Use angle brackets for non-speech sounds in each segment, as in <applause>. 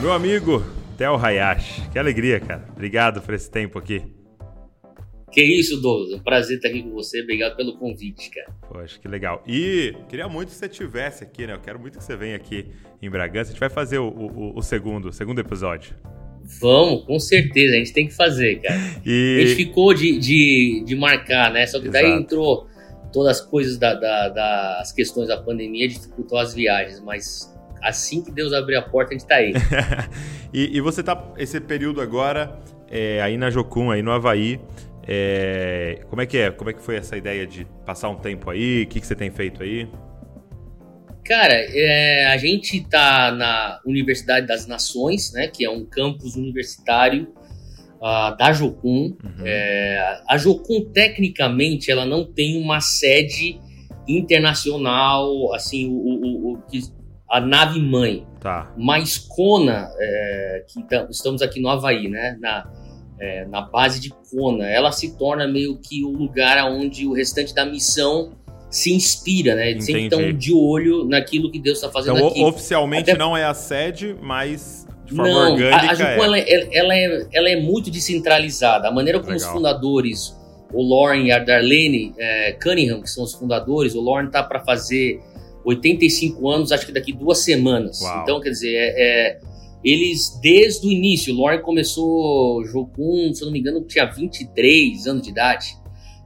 Meu amigo Theo Hayashi, que alegria, cara. Obrigado por esse tempo aqui. Que isso, Douglas. É um prazer estar aqui com você. Obrigado pelo convite, cara. Poxa, que legal. E queria muito que você estivesse aqui, né? Eu quero muito que você venha aqui em Bragança. A gente vai fazer o, o, o segundo, o segundo episódio. Vamos, com certeza. A gente tem que fazer, cara. <laughs> E... A gente ficou de, de, de marcar, né? Só que daí Exato. entrou todas as coisas da, da, das questões da pandemia, dificultou as viagens, mas assim que Deus abrir a porta, a gente tá aí. <laughs> e, e, você tá esse período agora é, aí na Jocum, aí no Havaí. É, como é que é? Como é que foi essa ideia de passar um tempo aí? O que, que você tem feito aí? Cara, é, a gente tá na Universidade das Nações, né? Que é um campus universitário uh, da Jocum. Uhum. É, a Jocum, tecnicamente, ela não tem uma sede internacional, assim, o, o, o que a nave mãe. Tá. Mas Kona, é, que tá, estamos aqui no Havaí, né? Na, é, na base de Kona, ela se torna meio que o lugar onde o restante da missão se inspira, né? Eles sempre estão de olho naquilo que Deus está fazendo então, aqui. Oficialmente Até... não é a sede, mas de forma não, orgânica. A, a Jucum, é. Ela, ela, é, ela é muito descentralizada. A maneira como Legal. os fundadores, o Lauren e a Darlene é, Cunningham, que são os fundadores, o Lauren tá para fazer 85 anos, acho que daqui duas semanas. Uau. Então, quer dizer, é, é, eles, desde o início, o Lauren começou Jocum, se eu não me engano, tinha 23 anos de idade.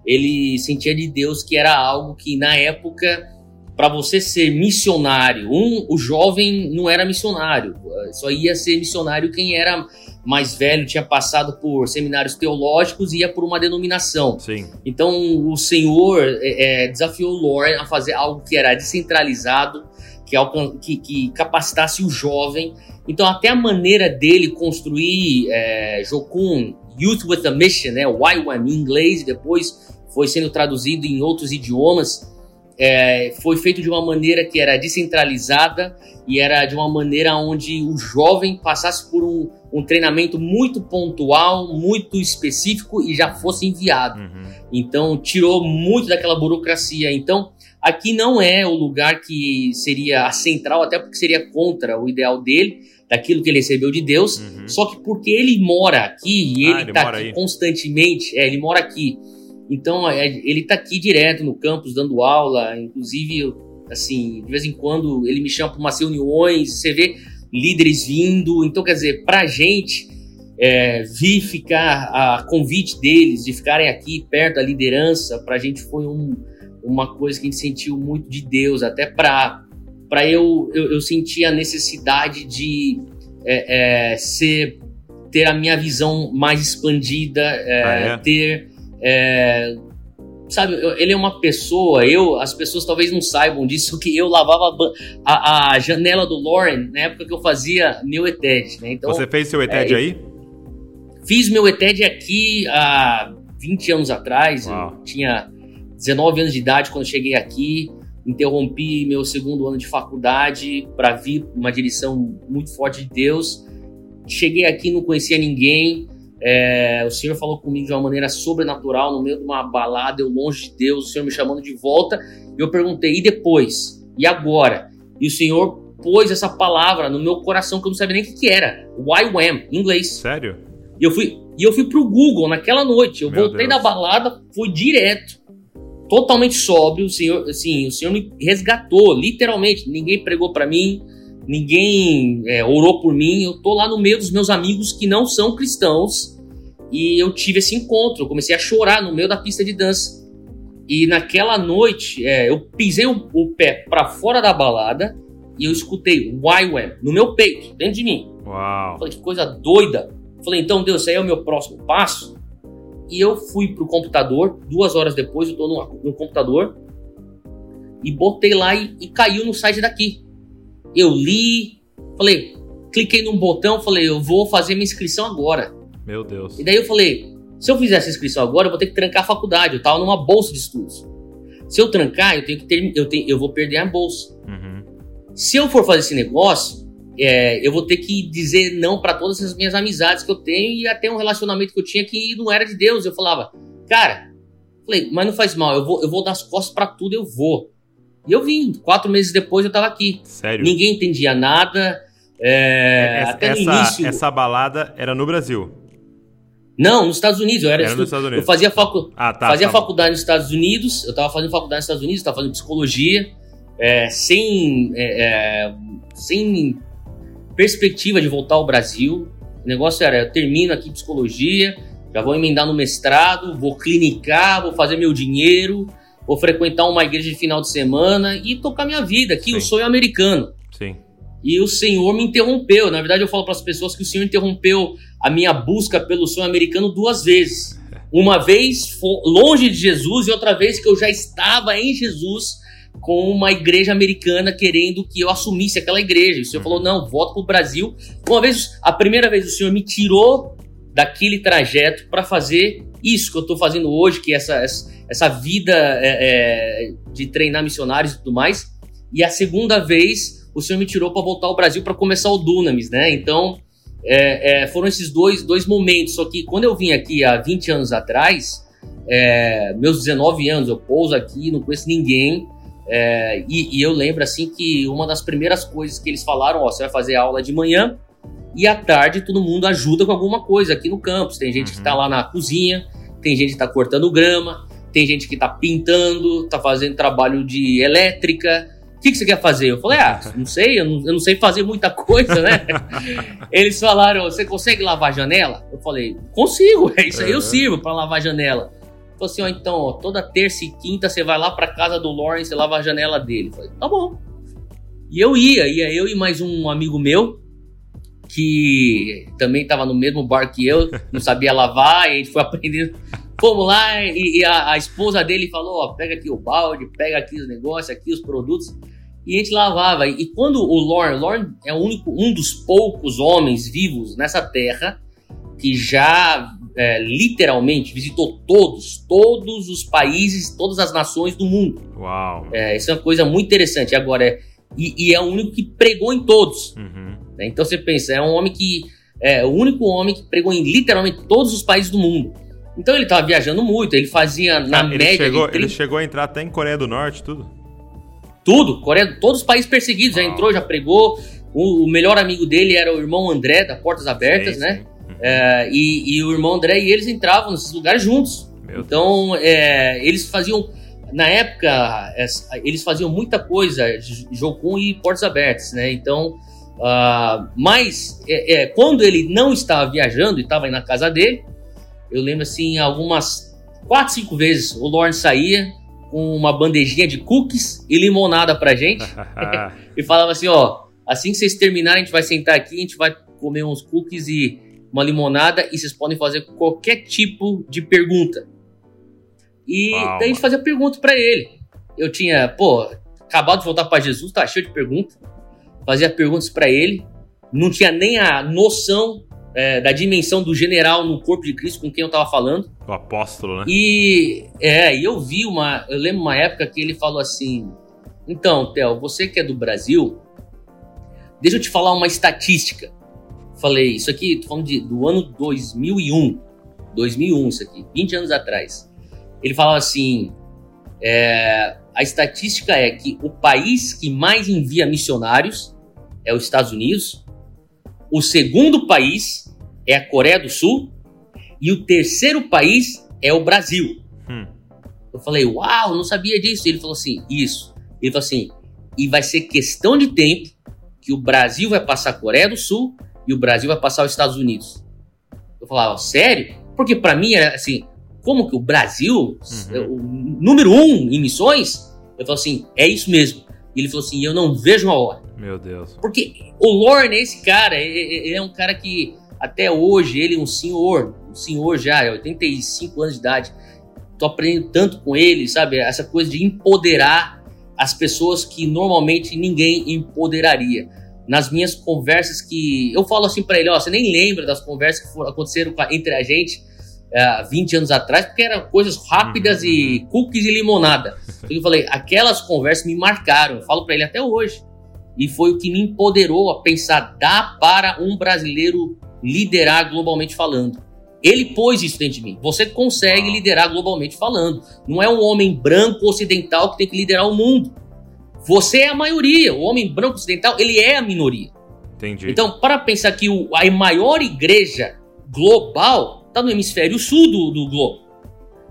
Ele sentia de Deus que era algo que, na época, para você ser missionário, um, o jovem não era missionário, só ia ser missionário quem era mais velho, tinha passado por seminários teológicos e ia por uma denominação. Sim. Então o Senhor é, desafiou o Lord a fazer algo que era descentralizado, que, que, que, capacitasse o jovem. Então até a maneira dele construir é, Jocum, Youth with a Mission, né, YWAM em inglês, depois foi sendo traduzido em outros idiomas, é, foi feito de uma maneira que era descentralizada e era de uma maneira onde o jovem passasse por um, um treinamento muito pontual, muito específico e já fosse enviado. Uhum. Então, tirou muito daquela burocracia. Então, aqui não é o lugar que seria a central, até porque seria contra o ideal dele, daquilo que ele recebeu de Deus. Uhum. Só que porque ele mora aqui e ah, ele está aqui aí. constantemente, é, ele mora aqui então, é, ele está aqui direto no campus dando aula, inclusive, assim, de vez em quando ele me chama para umas reuniões, você vê líderes vindo. Então, quer dizer, para a gente é, vir ficar a convite deles, de ficarem aqui perto da liderança, para a gente foi um, uma coisa que a gente sentiu muito de Deus, até para para eu, eu, eu sentir a necessidade de é, é, ser ter a minha visão mais expandida, é, ah, é? ter é, sabe, ele é uma pessoa, eu, as pessoas talvez não saibam disso, <laughs> que eu lavava a, a janela do Lauren na época que eu fazia meu ETED, né? Então, Você fez seu ETED é, aí? Fiz meu ETED aqui há 20 anos atrás, Uau. eu tinha 19 anos de idade quando cheguei aqui, interrompi meu segundo ano de faculdade para vir uma direção muito forte de Deus. Cheguei aqui, não conhecia ninguém, é, o Senhor falou comigo de uma maneira sobrenatural, no meio de uma balada, eu longe de Deus, o Senhor me chamando de volta. E eu perguntei, e depois? E agora? E o Senhor pôs essa palavra no meu coração que eu não sabia nem o que, que era. YWAM, em inglês. Sério? E eu fui, e eu fui pro Google naquela noite. Eu meu voltei Deus. da balada, fui direto. Totalmente sóbrio, o Senhor, assim, o Senhor me resgatou, literalmente. Ninguém pregou para mim, ninguém é, orou por mim. Eu tô lá no meio dos meus amigos que não são cristãos e eu tive esse encontro, eu comecei a chorar no meio da pista de dança. E naquela noite, é, eu pisei o, o pé para fora da balada e eu escutei YWAM no meu peito, dentro de mim. Uau! Falei, que coisa doida. Falei, então, Deus, esse aí é o meu próximo passo. E eu fui pro computador, duas horas depois eu tô no, no computador, e botei lá e, e caiu no site daqui. Eu li, falei, cliquei num botão, falei, eu vou fazer minha inscrição agora. Meu Deus. E daí eu falei, se eu fizer essa inscrição agora, eu vou ter que trancar a faculdade. Eu tava numa bolsa de estudos. Se eu trancar, eu tenho que ter, eu, tenho, eu vou perder a bolsa. Uhum. Se eu for fazer esse negócio, é, eu vou ter que dizer não para todas as minhas amizades que eu tenho e até um relacionamento que eu tinha que não era de Deus. Eu falava, cara, falei, mas não faz mal, eu vou, eu vou dar as costas para tudo, eu vou. E eu vim. Quatro meses depois eu tava aqui. Sério? Ninguém entendia nada É, essa, até no início. Essa balada era no Brasil? Não, nos Estados Unidos. Eu, era, era nos Estados Unidos. eu fazia, facu... ah, tá, fazia tá faculdade nos Estados Unidos, eu estava fazendo faculdade nos Estados Unidos, estava fazendo psicologia, é, sem, é, é, sem perspectiva de voltar ao Brasil. O negócio era, eu termino aqui psicologia, já vou emendar no mestrado, vou clinicar, vou fazer meu dinheiro, vou frequentar uma igreja de final de semana e tocar minha vida aqui, Sim. o sonho americano. Sim. E o Senhor me interrompeu. Na verdade, eu falo para as pessoas que o Senhor interrompeu a minha busca pelo sonho americano duas vezes. Uma vez longe de Jesus e outra vez que eu já estava em Jesus com uma igreja americana querendo que eu assumisse aquela igreja. E o Senhor falou: não, volta para o Brasil. Uma vez, a primeira vez, o Senhor me tirou daquele trajeto para fazer isso que eu estou fazendo hoje, que é essa, essa vida é, é, de treinar missionários e tudo mais. E a segunda vez, o Senhor me tirou para voltar ao Brasil para começar o Dunamis, né? Então, é, é, foram esses dois, dois momentos. Só que quando eu vim aqui há 20 anos atrás, é, meus 19 anos, eu pouso aqui, não conheço ninguém. É, e, e, eu lembro assim que uma das primeiras coisas que eles falaram, ó, você vai fazer aula de manhã e à tarde todo mundo ajuda com alguma coisa aqui no campus. Tem gente uhum. que está lá na cozinha, tem gente que está cortando grama, tem gente que está pintando, está fazendo trabalho de elétrica, que, que você quer fazer? Eu falei, ah, não sei, eu não, eu não sei fazer muita coisa, né? <laughs> Eles falaram, você consegue lavar a janela? Eu falei, consigo, é isso aí eu sirvo para lavar a janela. Falei assim, ó, então, ó, toda terça e quinta você vai lá para casa do Lawrence e lava a janela dele. Eu falei, tá bom. E eu ia, ia eu e mais um amigo meu, que também estava no mesmo bar que eu, não sabia lavar, e a gente foi aprendendo. Fomos lá e, e a, a, esposa dele falou: ó, pega aqui o balde, pega aqui os negócios, aqui os produtos e a gente lavava. E quando o Lorne, Lorne é o único, um dos poucos homens vivos nessa terra que já é, literalmente visitou todos, todos os países, todas as nações do mundo. Uau! É, isso é uma coisa muito interessante. Agora, é, e, e é o único que pregou em todos. Uhum. Né? Então você pensa, é um homem que é o único homem que pregou em literalmente todos os países do mundo. Então ele estava viajando muito, ele fazia na ele média. Chegou, 30... Ele chegou a entrar até em Coreia do Norte, tudo? Tudo, Coreia, todos os países perseguidos, já entrou, já pregou. O, o, melhor amigo dele era o irmão André, da Portas Abertas, né? Sim. É, e, e, o irmão André e eles entravam nesses lugares juntos. Meu então, é, eles faziam, na época, eles faziam muita coisa, Jocum e Portas Abertas, né? Então, uh, mas é, é, quando ele não estava viajando e estava na casa dele, eu lembro assim, algumas quatro, cinco vezes o Lawrence saía, uma bandejinha de cookies e limonada pra gente. <laughs> e falava assim: ó, assim que vocês terminarem, a gente vai sentar aqui, a gente vai comer uns cookies e uma limonada e vocês podem fazer qualquer tipo de pergunta. E Uau, daí a gente fazia pergunta para ele. Eu tinha, pô, acabado de voltar para Jesus, tá cheio de perguntas. Fazia perguntas para ele. Não tinha nem a noção é, da dimensão do general no corpo de Cristo com quem eu estava falando. O apóstolo, né? E é, eu vi uma. Eu lembro uma época que ele falou assim: Então, Theo, você que é do Brasil, deixa eu te falar uma estatística. Falei, isso aqui, tô falando de, do ano 2001. 2001, isso aqui, 20 anos atrás. Ele falava assim: é, a estatística é que o país que mais envia missionários é os Estados Unidos o segundo país é a Coreia do Sul e o terceiro país é o Brasil. Hum. Eu falei, uau, não sabia disso. Ele falou assim, isso. Ele falou assim, e vai ser questão de tempo que o Brasil vai passar a Coreia do Sul e o Brasil vai passar os Estados Unidos. Eu falava, sério? Porque para mim era assim, como que o Brasil, uhum. É o número um em missões? Eu falei assim, é isso mesmo. E ele falou assim, eu não vejo a hora. Meu Deus. Porque o Lorne, esse cara, ele é um cara que até hoje, ele é um senhor, um senhor já, 85 anos de idade. Tô aprendendo tanto com ele, sabe? Essa coisa de empoderar as pessoas que normalmente ninguém empoderaria. Nas minhas conversas que eu falo assim para ele, ó, você nem lembra das conversas que aconteceram entre a gente uh, 20 anos atrás, porque eram coisas rápidas uhum. e cookies e limonada. <laughs> eu falei, aquelas conversas me marcaram. Eu falo para ele até hoje e foi o que me empoderou a pensar: dá para um brasileiro liderar globalmente falando. Ele pôs isso dentro de mim. Você consegue liderar globalmente falando. Não é um homem branco ocidental que tem que liderar o mundo. Você é a maioria. O homem branco ocidental, ele é a minoria. Entendi. Então, para pensar que a maior igreja global está no hemisfério sul do, do globo.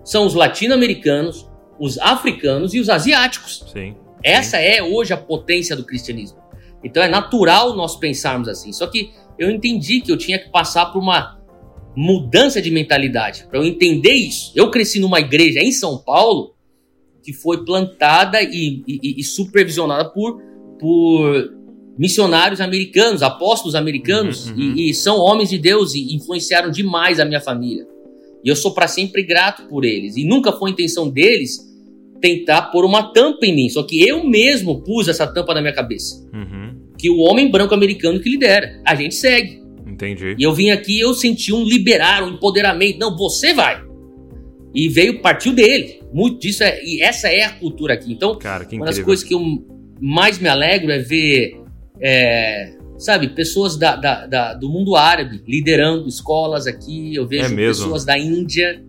São os latino-americanos, os africanos e os asiáticos. Sim. Essa é hoje a potência do cristianismo. Então é natural nós pensarmos assim. Só que eu entendi que eu tinha que passar por uma mudança de mentalidade para eu entender isso. Eu cresci numa igreja em São Paulo que foi plantada e, e, e supervisionada por, por missionários americanos, apóstolos americanos, uhum, uhum. E, e, são homens de Deus e influenciaram demais a minha família. E eu sou para sempre grato por eles. E nunca foi a intenção deles tentar pôr uma tampa em mim. Só que eu mesmo pus essa tampa na minha cabeça. Uhum. Que o homem branco americano que lidera. A gente segue. Entendi. E eu vim aqui eu senti um liberar, um empoderamento. Não, você vai. E veio, partiu dele. Muito disso é. E essa é a cultura aqui. Então, Cara, uma das coisas que eu mais me alegro é ver. É, sabe, pessoas da, da, da, do mundo árabe liderando escolas aqui. Eu vejo é pessoas da Índia.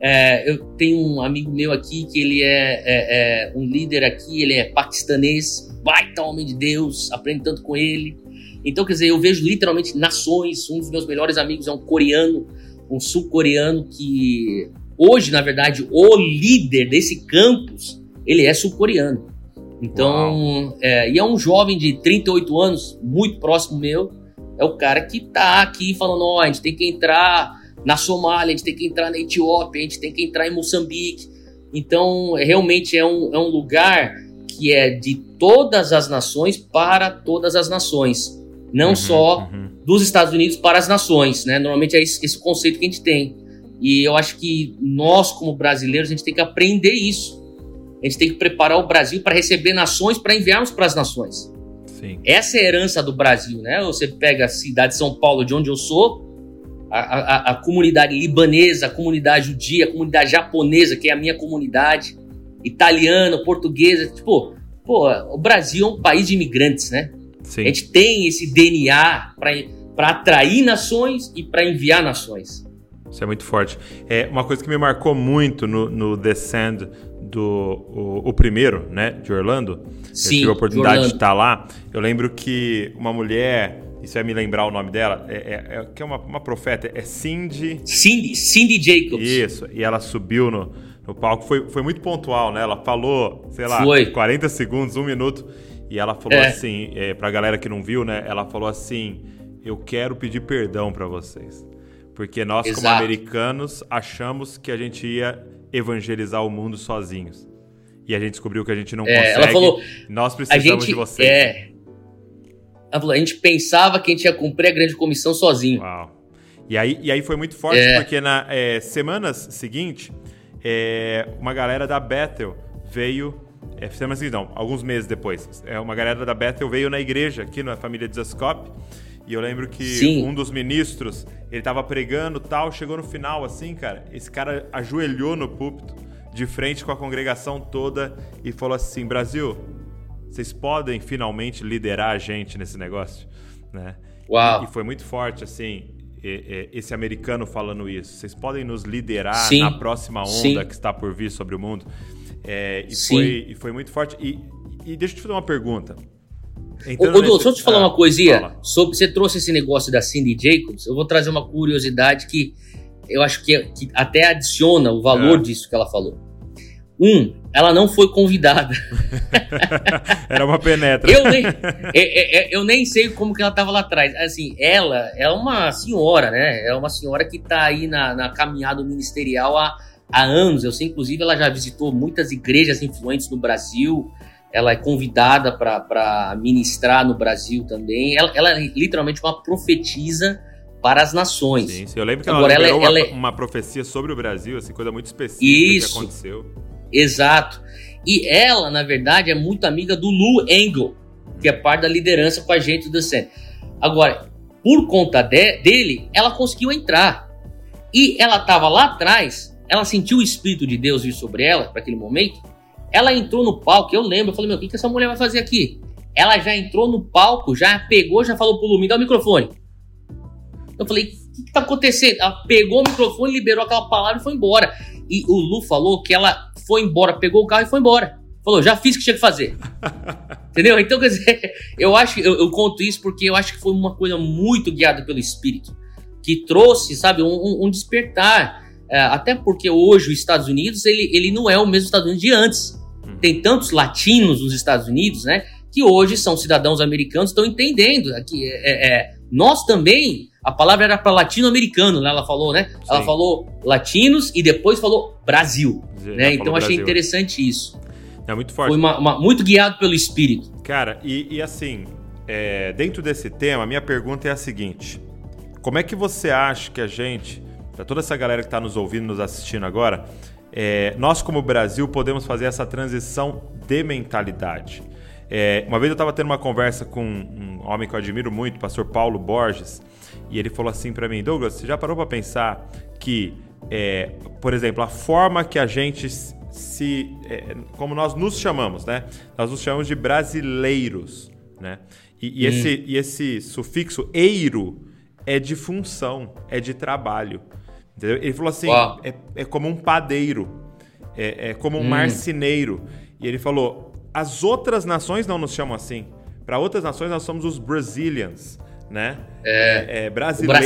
É, eu tenho um amigo meu aqui que ele é, é, é, um líder aqui, ele é paquistanês, baita homem de Deus, aprendo tanto com ele. Então, quer dizer, eu vejo literalmente nações. Um dos meus melhores amigos é um coreano, um sul-coreano que hoje, na verdade, o líder desse campus, ele é sul-coreano. Então, é, e é um jovem de 38 anos, muito próximo meu, é o cara que tá aqui falando, ó, oh, a gente tem que entrar na Somália, a gente tem que entrar na Etiópia, a gente tem que entrar em Moçambique. Então, realmente é um, é um lugar que é de todas as nações para todas as nações. Não uhum, só uhum. dos Estados Unidos para as nações, né? Normalmente é esse, esse conceito que a gente tem. E eu acho que nós, como brasileiros, a gente tem que aprender isso. A gente tem que preparar o Brasil para receber nações, para enviarmos para as nações. Sim. Essa é a herança do Brasil, né? Você pega a cidade de São Paulo, de onde eu sou, a, a, a, comunidade libanesa, a comunidade judia, a comunidade japonesa, que é a minha comunidade, italiana, portuguesa. Tipo, pô, o Brasil é um país de imigrantes, né? Sim. A gente tem esse DNA para atrair nações e para enviar nações. Isso é muito forte. É uma coisa que me marcou muito no, no Descend do o, o, primeiro, né, de Orlando. Sim, eu tive a oportunidade de, de estar lá. Eu lembro que uma mulher, isso vai me lembrar o nome dela, é, é, é que é uma, uma profeta, é Cindy. Cindy, Cindy Jacobs. Isso. E ela subiu no, no palco, foi, foi muito pontual, né? Ela falou, sei lá, foi. 40 segundos, um minuto. E ela falou é. assim, é, pra galera que não viu, né? Ela falou assim: Eu quero pedir perdão para vocês. Porque nós, Exato. como americanos, achamos que a gente ia evangelizar o mundo sozinhos. E a gente descobriu que a gente não é, consegue. Ela falou, nós precisamos gente, de vocês. É, a gente pensava que a gente ia cumprir a grande comissão sozinho. Uau. E aí, e aí foi muito forte, é. porque na é, semanas seguintes, é, uma galera da Bethel veio é, semanas seguintes, não, alguns meses depois. É, uma galera da Bethel veio na igreja, aqui na família de Zascope, e eu lembro que Sim. um dos ministros, ele tava pregando tal, chegou no final assim, cara, esse cara ajoelhou no púlpito, de frente com a congregação toda, e falou assim: Brasil, vocês podem finalmente liderar a gente nesse negócio, né? Uau. E, foi muito forte, assim, esse americano falando isso. Vocês podem nos liderar Sim. na próxima onda Sim. que está por vir sobre o mundo. É, e, foi, e foi muito forte. E, e deixa eu te fazer uma pergunta. Ô, Ô, nesse... só te falar ah, uma coisinha. Sobre, você trouxe esse negócio da Cindy Jacobs. Eu vou trazer uma curiosidade que eu acho que, que até adiciona o valor é. disso que ela falou. Um, ela não foi convidada. <laughs> Era uma penetra. eu, nem, eu, é, é, eu nem sei como que ela estava lá atrás. Assim, ela é uma senhora, né? É uma senhora que está aí na, na caminhada ministerial há, há anos. Eu sei, inclusive, ela já visitou muitas igrejas influentes no Brasil. Ela é convidada para ministrar no Brasil também. Ela, ela é literalmente uma profetisa para as nações. Sim, sim. eu lembro que Agora, ela, ela, uma, ela é... uma profecia sobre o Brasil, assim, coisa muito específica Isso. que aconteceu. Exato. E ela, na verdade, é muito amiga do Lou Engel, que é parte da liderança com a gente do Centro. Agora, por conta de, dele, ela conseguiu entrar. E ela estava lá atrás, ela sentiu o Espírito de Deus vir sobre ela, para aquele momento. Ela entrou no palco, eu lembro, eu falei, meu, o que, que essa mulher vai fazer aqui? Ela já entrou no palco, já pegou, já falou pro Lu, me dá o microfone. Eu falei, o que, que tá acontecendo? Ela pegou o microfone, liberou aquela palavra e foi embora. E o Lu falou que ela foi embora, pegou o carro e foi embora. Falou, já fiz o que tinha que fazer. <laughs> Entendeu? Então, quer dizer, eu acho, eu, eu, conto isso porque eu acho que foi uma coisa muito guiada pelo Espírito, que trouxe, sabe, um, um despertar. É, até porque hoje os Estados Unidos, ele, ele não é o mesmo Estados Unidos de antes. Hum. Tem tantos latinos nos Estados Unidos, né? Que hoje são cidadãos americanos, estão entendendo. Aqui, é, é, nós também, a palavra era para latino-americano, né? Ela falou, né? Sim. Ela falou latinos e depois falou Brasil. né? Então achei Brasil. interessante isso. É muito forte. Foi uma, uma, muito guiado pelo espírito. Cara, e, e assim, é, dentro desse tema, a minha pergunta é a seguinte: como é que você acha que a gente, para toda essa galera que está nos ouvindo, nos assistindo agora, é, nós como Brasil podemos fazer essa transição de mentalidade? É, uma vez eu estava tendo uma conversa com um homem que eu admiro muito, o pastor Paulo Borges, e ele falou assim para mim: Douglas, você já parou para pensar que, é, por exemplo, a forma que a gente se. É, como nós nos chamamos, né? Nós nos chamamos de brasileiros, né? E, e hum. esse, e esse sufixo eiro é de função, é de trabalho. Entendeu? Ele falou assim: é, é, como um padeiro, é, é como um hum. marceneiro. E ele falou: as outras nações não nos chamam assim. Para outras nações, nós somos os Brazilians né? É, é brasileiro.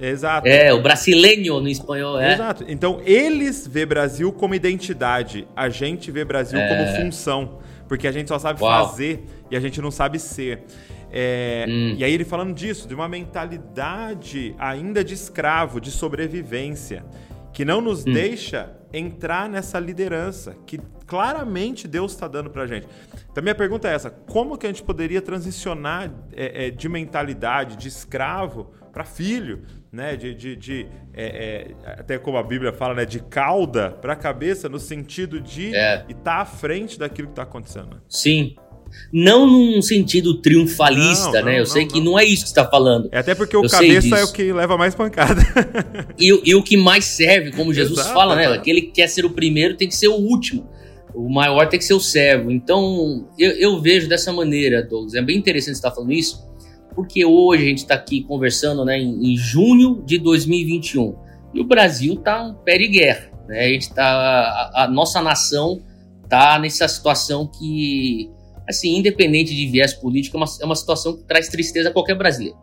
Exato. É, o brasileiro no espanhol, é. Exato. Então, eles vê Brasil como identidade, a gente vê Brasil é. como função, porque a gente só sabe Uau. fazer e a gente não sabe ser. É, hum. E aí ele falando disso, de uma mentalidade ainda de escravo, de sobrevivência, que não nos hum. deixa entrar nessa liderança que claramente Deus está dando para a gente. Então, minha pergunta é essa: como que a gente poderia transicionar é, é, de mentalidade de escravo para filho, né? De, de, de é, é, até como a Bíblia fala, né? De cauda para cabeça, no sentido de estar é. tá à frente daquilo que está acontecendo. Sim, não num sentido triunfalista, não, né? eu não, sei que não é isso que está falando. É até porque o eu cabeça é o que leva mais pancada. <laughs> e, e, o que mais serve, como Jesus Exato, fala, né? Aquele que quer ser o primeiro tem que ser o último. O maior tem que ser o servo. Então, eu, eu vejo dessa maneira, Douglas. É bem interessante você estar falando isso, porque hoje a gente está aqui conversando né, em, em, junho de 2021 e o Brasil está um pé de guerra. Né? A, gente tá, a, a nossa nação está nessa situação que assim, independente de viés político, é uma, é uma situação que traz tristeza a qualquer brasileiro.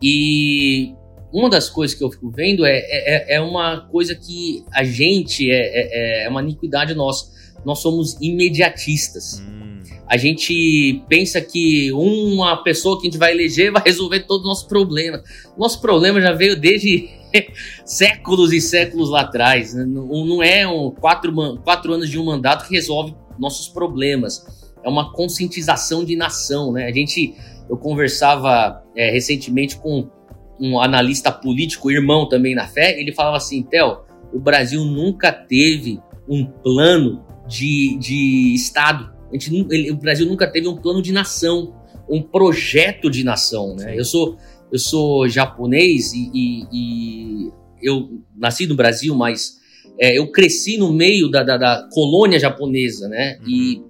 E uma das coisas que eu fico vendo é, é, é uma coisa que a gente, é, é, é uma iniquidade nossa. Nós somos imediatistas. Hum. A gente pensa que uma pessoa que a gente vai eleger vai resolver todos os nossos problemas. Nosso problema já veio desde <laughs> séculos e séculos lá atrás. Não, não é um quatro, quatro anos de um mandato que resolve nossos problemas é uma conscientização de nação, né? A gente, eu conversava é, recentemente com um analista político, irmão também na fé, ele falava assim, Theo, o Brasil nunca teve um plano de, de Estado. Ele, o Brasil nunca teve um plano de nação, um projeto de nação, né? Eu sou, eu sou japonês e, e, e eu nasci no Brasil, mas é, eu cresci no meio da, da, da colônia japonesa, né? Uhum. E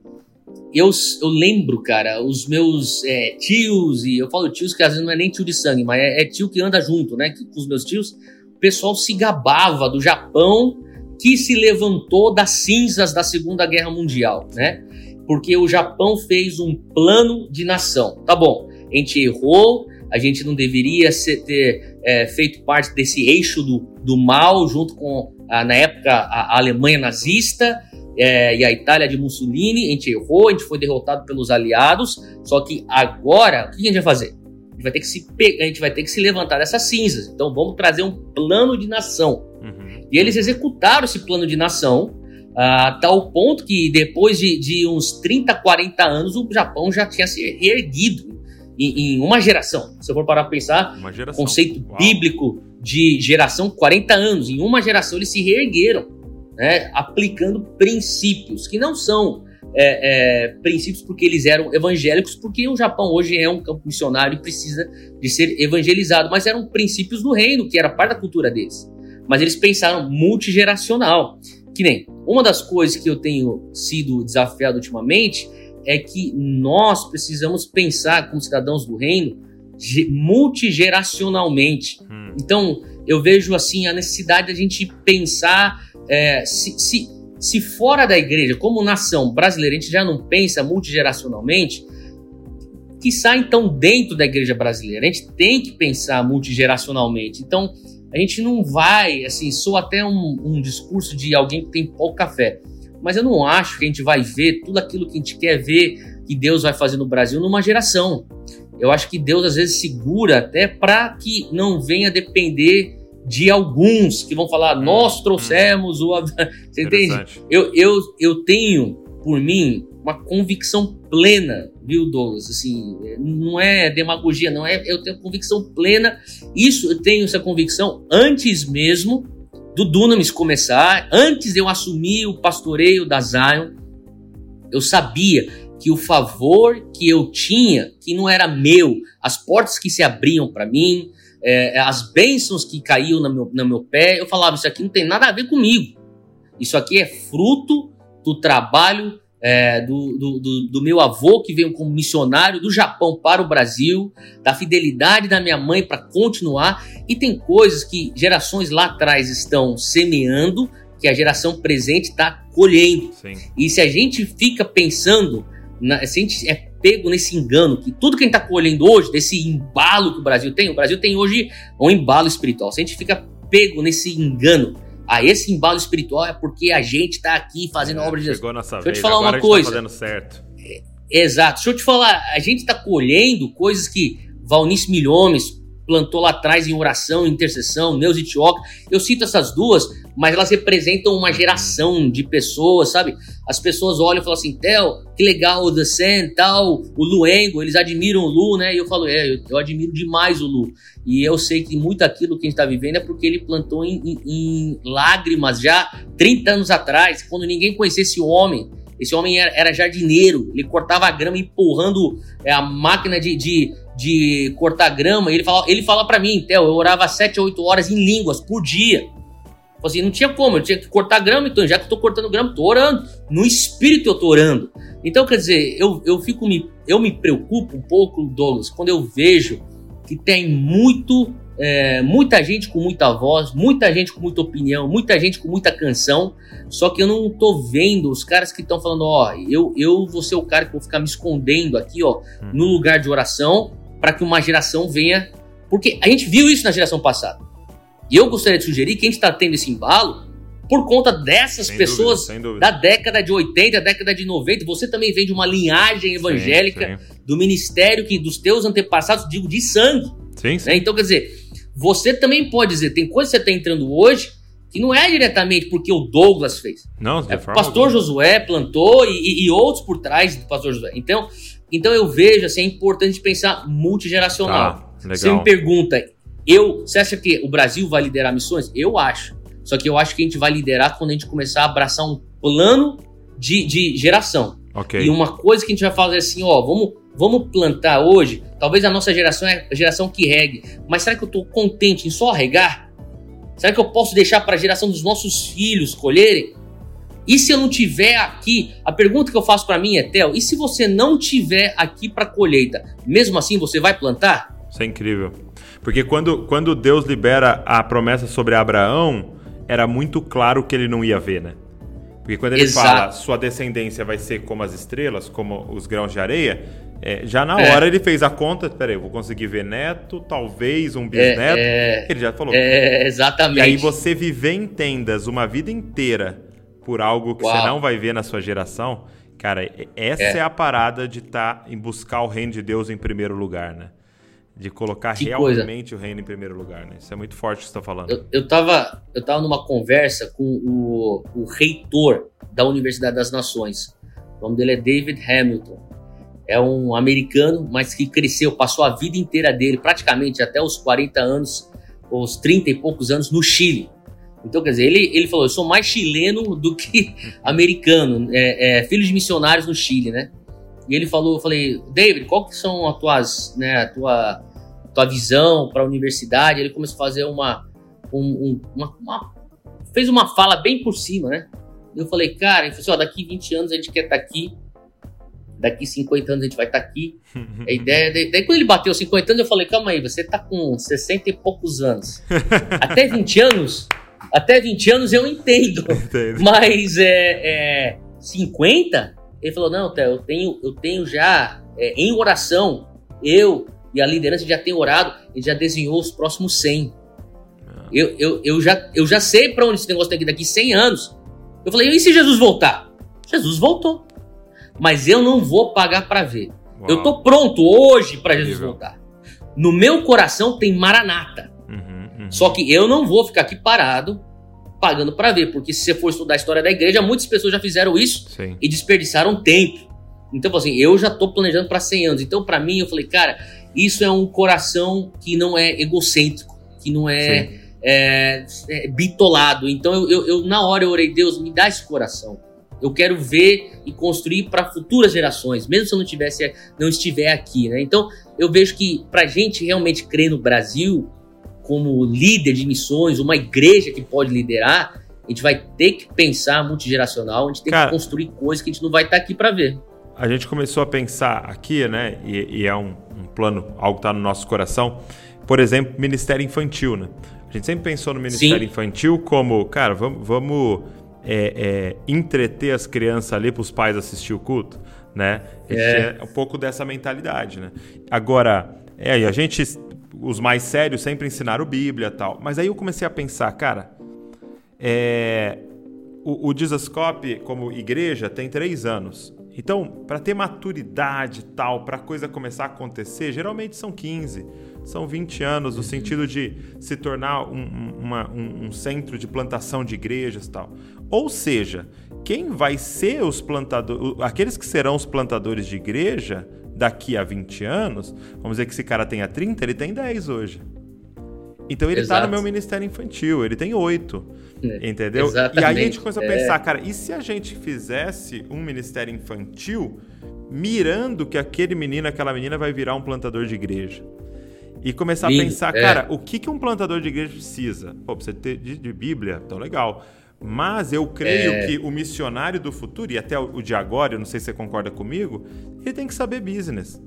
eu, eu lembro, cara, os meus é, tios, e eu falo tios que às vezes não é nem tio de sangue, mas é, é tio que anda junto, né? Que, com os meus tios, o pessoal se gabava do Japão que se levantou das cinzas da Segunda Guerra Mundial, né? Porque o Japão fez um plano de nação. Tá bom, a gente errou, a gente não deveria ser, ter é, feito parte desse eixo do, do mal junto com, a, na época, a, a Alemanha nazista é, e a Itália de Mussolini, a gente errou, a gente foi derrotado pelos aliados, só que agora, o que a gente vai fazer? A gente vai ter que se, a gente vai ter que se levantar dessas cinzas. Então vamos trazer um plano de nação. Uhum. E eles executaram esse plano de nação a tal ponto que depois de, de, uns 30, 40 anos o Japão já tinha se reerguido em, em uma geração. Se eu for parar para pensar, conceito Uau. bíblico de geração, 40 anos. Em uma geração eles se reergueram né, aplicando princípios que não são é, é, princípios porque eles eram evangélicos, porque o Japão hoje é um campo missionário e precisa de ser evangelizado, mas eram princípios do reino, que era parte da cultura deles. Mas eles pensaram multigeracional. Que nem uma das coisas que eu tenho sido desafiado ultimamente é que nós precisamos pensar como cidadãos do reino multigeracionalmente. Hum. Então, eu vejo assim a necessidade da gente pensar é, se, se, se fora da igreja, como nação brasileira, a gente já não pensa multigeracionalmente, que sai então dentro da igreja brasileira. A gente tem que pensar multigeracionalmente. Então, a gente não vai, assim, sou até um, um discurso de alguém que tem pouco café, mas eu não acho que a gente vai ver tudo aquilo que a gente quer ver que Deus vai fazer no Brasil numa geração. Eu acho que Deus às vezes segura até para que não venha depender de alguns que vão falar, hum, nós hum. trouxemos o. <laughs> Você entende? Eu, eu, eu tenho, por mim, uma convicção plena, viu, Douglas? Assim, não é demagogia, não é. Eu tenho convicção plena. Isso eu tenho essa convicção antes mesmo do Dunamis começar, antes de eu assumir o pastoreio da Zion. Eu sabia que o favor que eu tinha, que não era meu, as portas que se abriam para mim, é, as bênçãos que caíam no meu, no meu pé, eu falava: Isso aqui não tem nada a ver comigo. Isso aqui é fruto do trabalho é, do, do, do, meu avô, que veio como missionário do Japão para o Brasil, da fidelidade da minha mãe para continuar. E tem coisas que gerações lá atrás estão semeando, que a geração presente está colhendo. Sim. E se a gente fica pensando, na, se a gente é pego nesse engano, que tudo que a gente está colhendo hoje, desse embalo que o Brasil tem, o Brasil tem hoje um embalo espiritual. Se a gente fica pego nesse engano, ah, esse embalo espiritual é porque a gente está aqui fazendo é, a obra de Deus. Chegou nossa Deixa eu te falar uma tá coisa. Tá fazendo certo. É, exato. Deixa eu te falar, a gente está colhendo coisas que Valnice Milhomes plantou lá atrás em oração, intercessão, Neus e Tioca. Eu cito essas duas, mas elas representam uma geração de pessoas, sabe? As pessoas olham e falam assim, Theo, que legal o The Sen, tal, o Luengo, eles admiram o Lu, né? E eu falo, é, eu, eu admiro demais o Lu. E eu sei que muito aquilo que a gente está vivendo é porque ele plantou em, em, em, lágrimas já 30 anos atrás, quando ninguém conhecia esse homem. Esse homem era, era jardineiro, ele cortava a grama empurrando é, a máquina de, de, de cortar grama. Ele fala, ele fala para mim, Theo, eu orava 7 ou 8 horas em línguas por dia. Assim, não tinha como, eu tinha que cortar grama, então já que eu tô cortando grama, tô orando. No espírito eu tô orando. Então, quer dizer, eu, eu fico me. Eu me preocupo um pouco, Douglas, quando eu vejo que tem muito, é, muita gente com muita voz, muita gente com muita opinião, muita gente com muita canção, só que eu não tô vendo os caras que estão falando, ó, eu, eu vou ser o cara que vou ficar me escondendo aqui, ó, hum. no lugar de oração, para que uma geração venha. Porque a gente viu isso na geração passada. E eu gostaria de sugerir que a gente está tendo esse embalo por conta dessas sem pessoas dúvida, dúvida. da década de 80, década de 90. Você também vem de uma linhagem evangélica sim, sim. do ministério que dos teus antepassados, digo, de sangue. Sim, sim. Né? Então, quer dizer, você também pode dizer, tem coisa que você está entrando hoje que não é diretamente porque o Douglas fez. Não, é, o pastor. Josué plantou e, e, outros por trás do pastor Josué. Então, então eu vejo assim, é importante pensar multigeracional. Tá, você me pergunta, eu, você acha que o Brasil vai liderar missões? Eu acho. Só que eu acho que a gente vai liderar quando a gente começar a abraçar um plano de, de geração. Okay. E uma coisa que a gente vai fazer assim, ó, vamos, vamos plantar hoje. Talvez a nossa geração é a geração que regue. Mas será que eu estou contente em só regar? Será que eu posso deixar para a geração dos nossos filhos colherem? E se eu não tiver aqui, a pergunta que eu faço para mim é, Theo, e se você não tiver aqui para colheita, mesmo assim você vai plantar? Isso é incrível. Porque quando, quando Deus libera a promessa sobre Abraão, era muito claro que ele não ia ver, né? Porque quando ele Exato. fala sua descendência vai ser como as estrelas, como os grãos de areia, é, já na é. hora ele fez a conta, peraí, eu vou conseguir ver neto, talvez um bisneto. É, é. ele já falou. É, exatamente. E aí você viver em tendas uma vida inteira por algo que Uau. você não vai ver na sua geração, cara, essa é, é a parada de estar tá em buscar o reino de Deus em primeiro lugar, né? De colocar que realmente coisa. o reino em primeiro lugar, né? Isso é muito forte o que você está falando. Eu, eu, tava, eu tava numa conversa com o, o reitor da Universidade das Nações. O nome dele é David Hamilton. É um americano, mas que cresceu, passou a vida inteira dele, praticamente até os 40 anos, os 30 e poucos anos, no Chile. Então, quer dizer, ele, ele falou: eu sou mais chileno do que <laughs> americano, é, é, filho de missionários no Chile, né? E ele falou, eu falei, David, qual que são as tuas, né, a tua tua visão para a universidade. Ele começou a fazer uma, um, um, uma, uma, fez uma fala bem por cima, né? Eu falei, cara, ele falou assim, ó, daqui 20 anos a gente quer estar tá aqui, daqui 50 anos a gente vai estar tá aqui. <laughs> A ideia, daí, daí, quando ele bateu 50 anos, eu falei, calma aí, você tá com 60 e poucos anos. <laughs> Até 20 anos, até 20 anos eu entendo. <laughs> entendo. Mas é, é 50? Ele falou: não, Theo, eu tenho, eu tenho já é, em oração, eu e a liderança já tem orado e já desenhou os próximos 100. Ah. Eu, eu, eu, já, eu já sei para onde esse negócio tem que ir daqui 100 anos. Eu falei: e se Jesus voltar? Jesus voltou. Mas eu não vou pagar para ver. Uau. Eu tô pronto hoje para Jesus voltar. No meu coração tem maranata. Uhum, uhum. Só que eu não vou ficar aqui parado pagando para ver, porque se você for estudar a história da igreja, muitas pessoas já fizeram isso Sim. e desperdiçaram tempo. Então, assim, eu já tô planejando para 100 anos. Então, para mim, eu falei, cara, isso é um coração que não é egocêntrico, que não é, é, é bitolado. Então, eu, eu, eu, na hora eu orei, Deus, me dá esse coração. Eu quero ver e construir para futuras gerações, mesmo se eu não tivesse, não estiver aqui, né? Então, eu vejo que para gente realmente crer no Brasil como líder de missões, uma igreja que pode liderar, a gente vai ter que pensar multigeracional, a gente tem Cara, que construir coisas que a gente não vai estar tá aqui para ver. A gente começou a pensar aqui, né? E, e é um, um, plano, algo que está no nosso coração. Por exemplo, Ministério Infantil, né? A gente sempre pensou no Ministério Sim. Infantil como, cara, vamos, vamos é, é, entreter as crianças ali para os pais assistir o culto, né? É. é um pouco dessa mentalidade, né? Agora, é, a gente, os mais sérios sempre ensinaram Bíblia tal. Mas aí eu comecei a pensar, cara, é, o, o Dizascope como igreja tem três anos. Então, para ter maturidade tal, para a coisa começar a acontecer, geralmente são 15 são 20 anos, no sentido de se tornar um, uma, um, um centro de plantação de igrejas e tal. Ou seja, quem vai ser os plantadores, aqueles que serão os plantadores de igreja daqui a 20 anos, vamos dizer que esse cara tenha 30, ele tem 10 hoje. Então ele está no meu ministério infantil, ele tem 8. É, entendeu? Exatamente. E aí a gente começa a pensar, é. cara, e se a gente fizesse um ministério infantil mirando que aquele menino, aquela menina vai virar um plantador de igreja? E começar Lindo, a pensar, é. cara, o que, que um plantador de igreja precisa? Pô, precisa ter de, de Bíblia, tão legal. Mas eu creio é. que o missionário do futuro, e até o de agora, eu não sei se você concorda comigo, ele tem que saber business.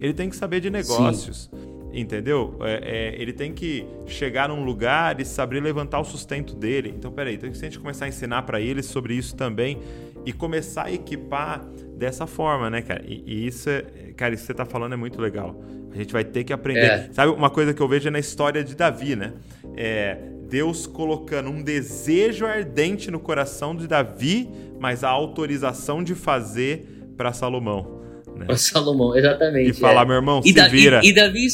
Ele tem que saber de negócios. Sim. Entendeu? É, é, ele tem que chegar num lugar e saber levantar o sustento dele. Então, peraí, então se a gente começar a ensinar para eles sobre isso também e começar a equipar dessa forma, né, cara? E, e isso, é, cara, isso que você tá falando é muito legal. A gente vai ter que aprender. É. Sabe, uma coisa que eu vejo é na história de Davi, né? É Deus colocando um desejo ardente no coração de Davi, mas a autorização de fazer para Salomão. Né? Para Salomão, exatamente. E falar, é. meu irmão, e se vira. E, e, Davi,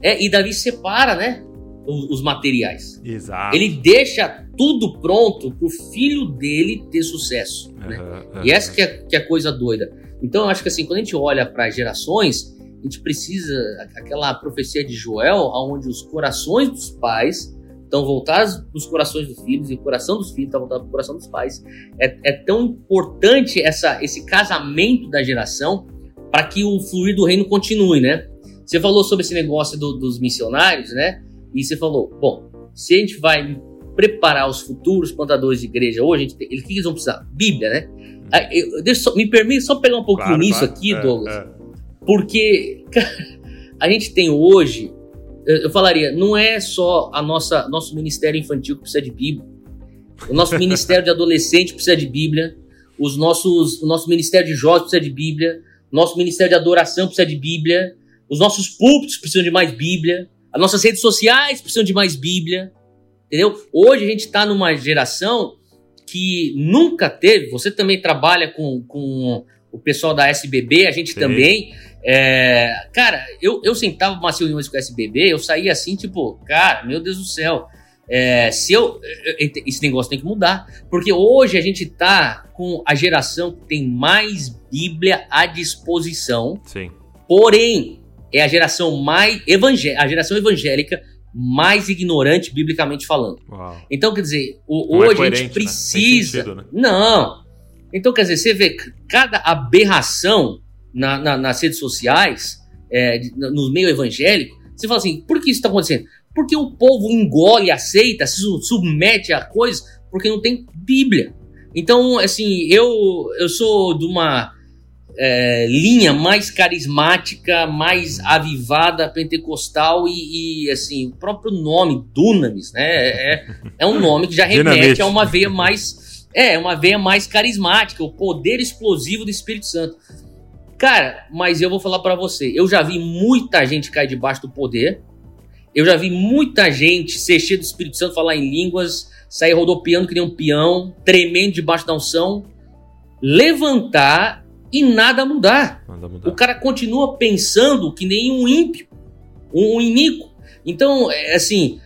é, e Davi separa, né? Os, os materiais. Exato. Ele deixa tudo pronto para o filho dele ter sucesso. Uhum, né? Uhum. E essa que é, que é a coisa doida. Então eu acho que assim, quando a gente olha para gerações, a gente precisa aquela profecia de Joel, onde os corações dos pais estão voltados nos corações dos filhos e o coração dos filhos está voltado para o coração dos pais. É, é, tão importante essa, esse casamento da geração para que o fluir do reino continue, né? Você falou sobre esse negócio do, dos missionários, né? E você falou, bom, se a gente vai preparar os futuros plantadores de igreja hoje, a gente tem, o que eles vão precisar? Bíblia, né? Eu, deixa só, me permite só pegar um pouquinho claro, nisso claro. aqui, é, Douglas. É. Porque <laughs> a gente tem hoje, eu falaria, não é só a nossa nosso ministério infantil que precisa de Bíblia. O nosso <laughs> ministério de adolescente precisa de Bíblia. Os nossos, o nosso ministério de jovens precisa de Bíblia. O nosso ministério de adoração precisa de Bíblia. Os nossos púlpitos precisam de mais Bíblia. As nossas redes sociais precisam de mais Bíblia. Entendeu? Hoje a gente está numa geração que nunca teve. Você também trabalha com, com o pessoal da SBB, a gente Sim. também. É, cara, eu, eu sentava umas reuniões com o SBB, eu saía assim, tipo, cara, meu Deus do céu. É, se eu, esse negócio tem que mudar, porque hoje a gente tá com a geração que tem mais Bíblia à disposição. Sim. Porém, é a geração mais evangé a geração evangélica mais ignorante biblicamente falando. Uau. Então, quer dizer, o, hoje é a gente né? precisa. Né? Sentido, né? Não. Então, quer dizer, você vê cada aberração na, na, nas redes sociais, é, no meio evangélico, você fala assim, por que isso está acontecendo? Porque o povo engole, aceita, se submete a coisas, porque não tem Bíblia. Então, assim, eu, eu sou de uma. é, linha mais carismática, mais avivada, pentecostal e, e, assim, o próprio nome, Dunamis, né? É, é um nome que já remete a uma veia mais. É, uma veia mais carismática, o poder explosivo do Espírito Santo. Cara, mas eu vou falar para você, eu já vi muita gente cair debaixo do poder. Eu já vi muita gente ser cheio do Espírito Santo, falar em línguas, sair rodopiando que nem um peão, tremendo debaixo da unção, levantar e nada mudar. Nada mudar. O cara continua pensando que nem um ímpio, um, um iníquo. Então, é assim,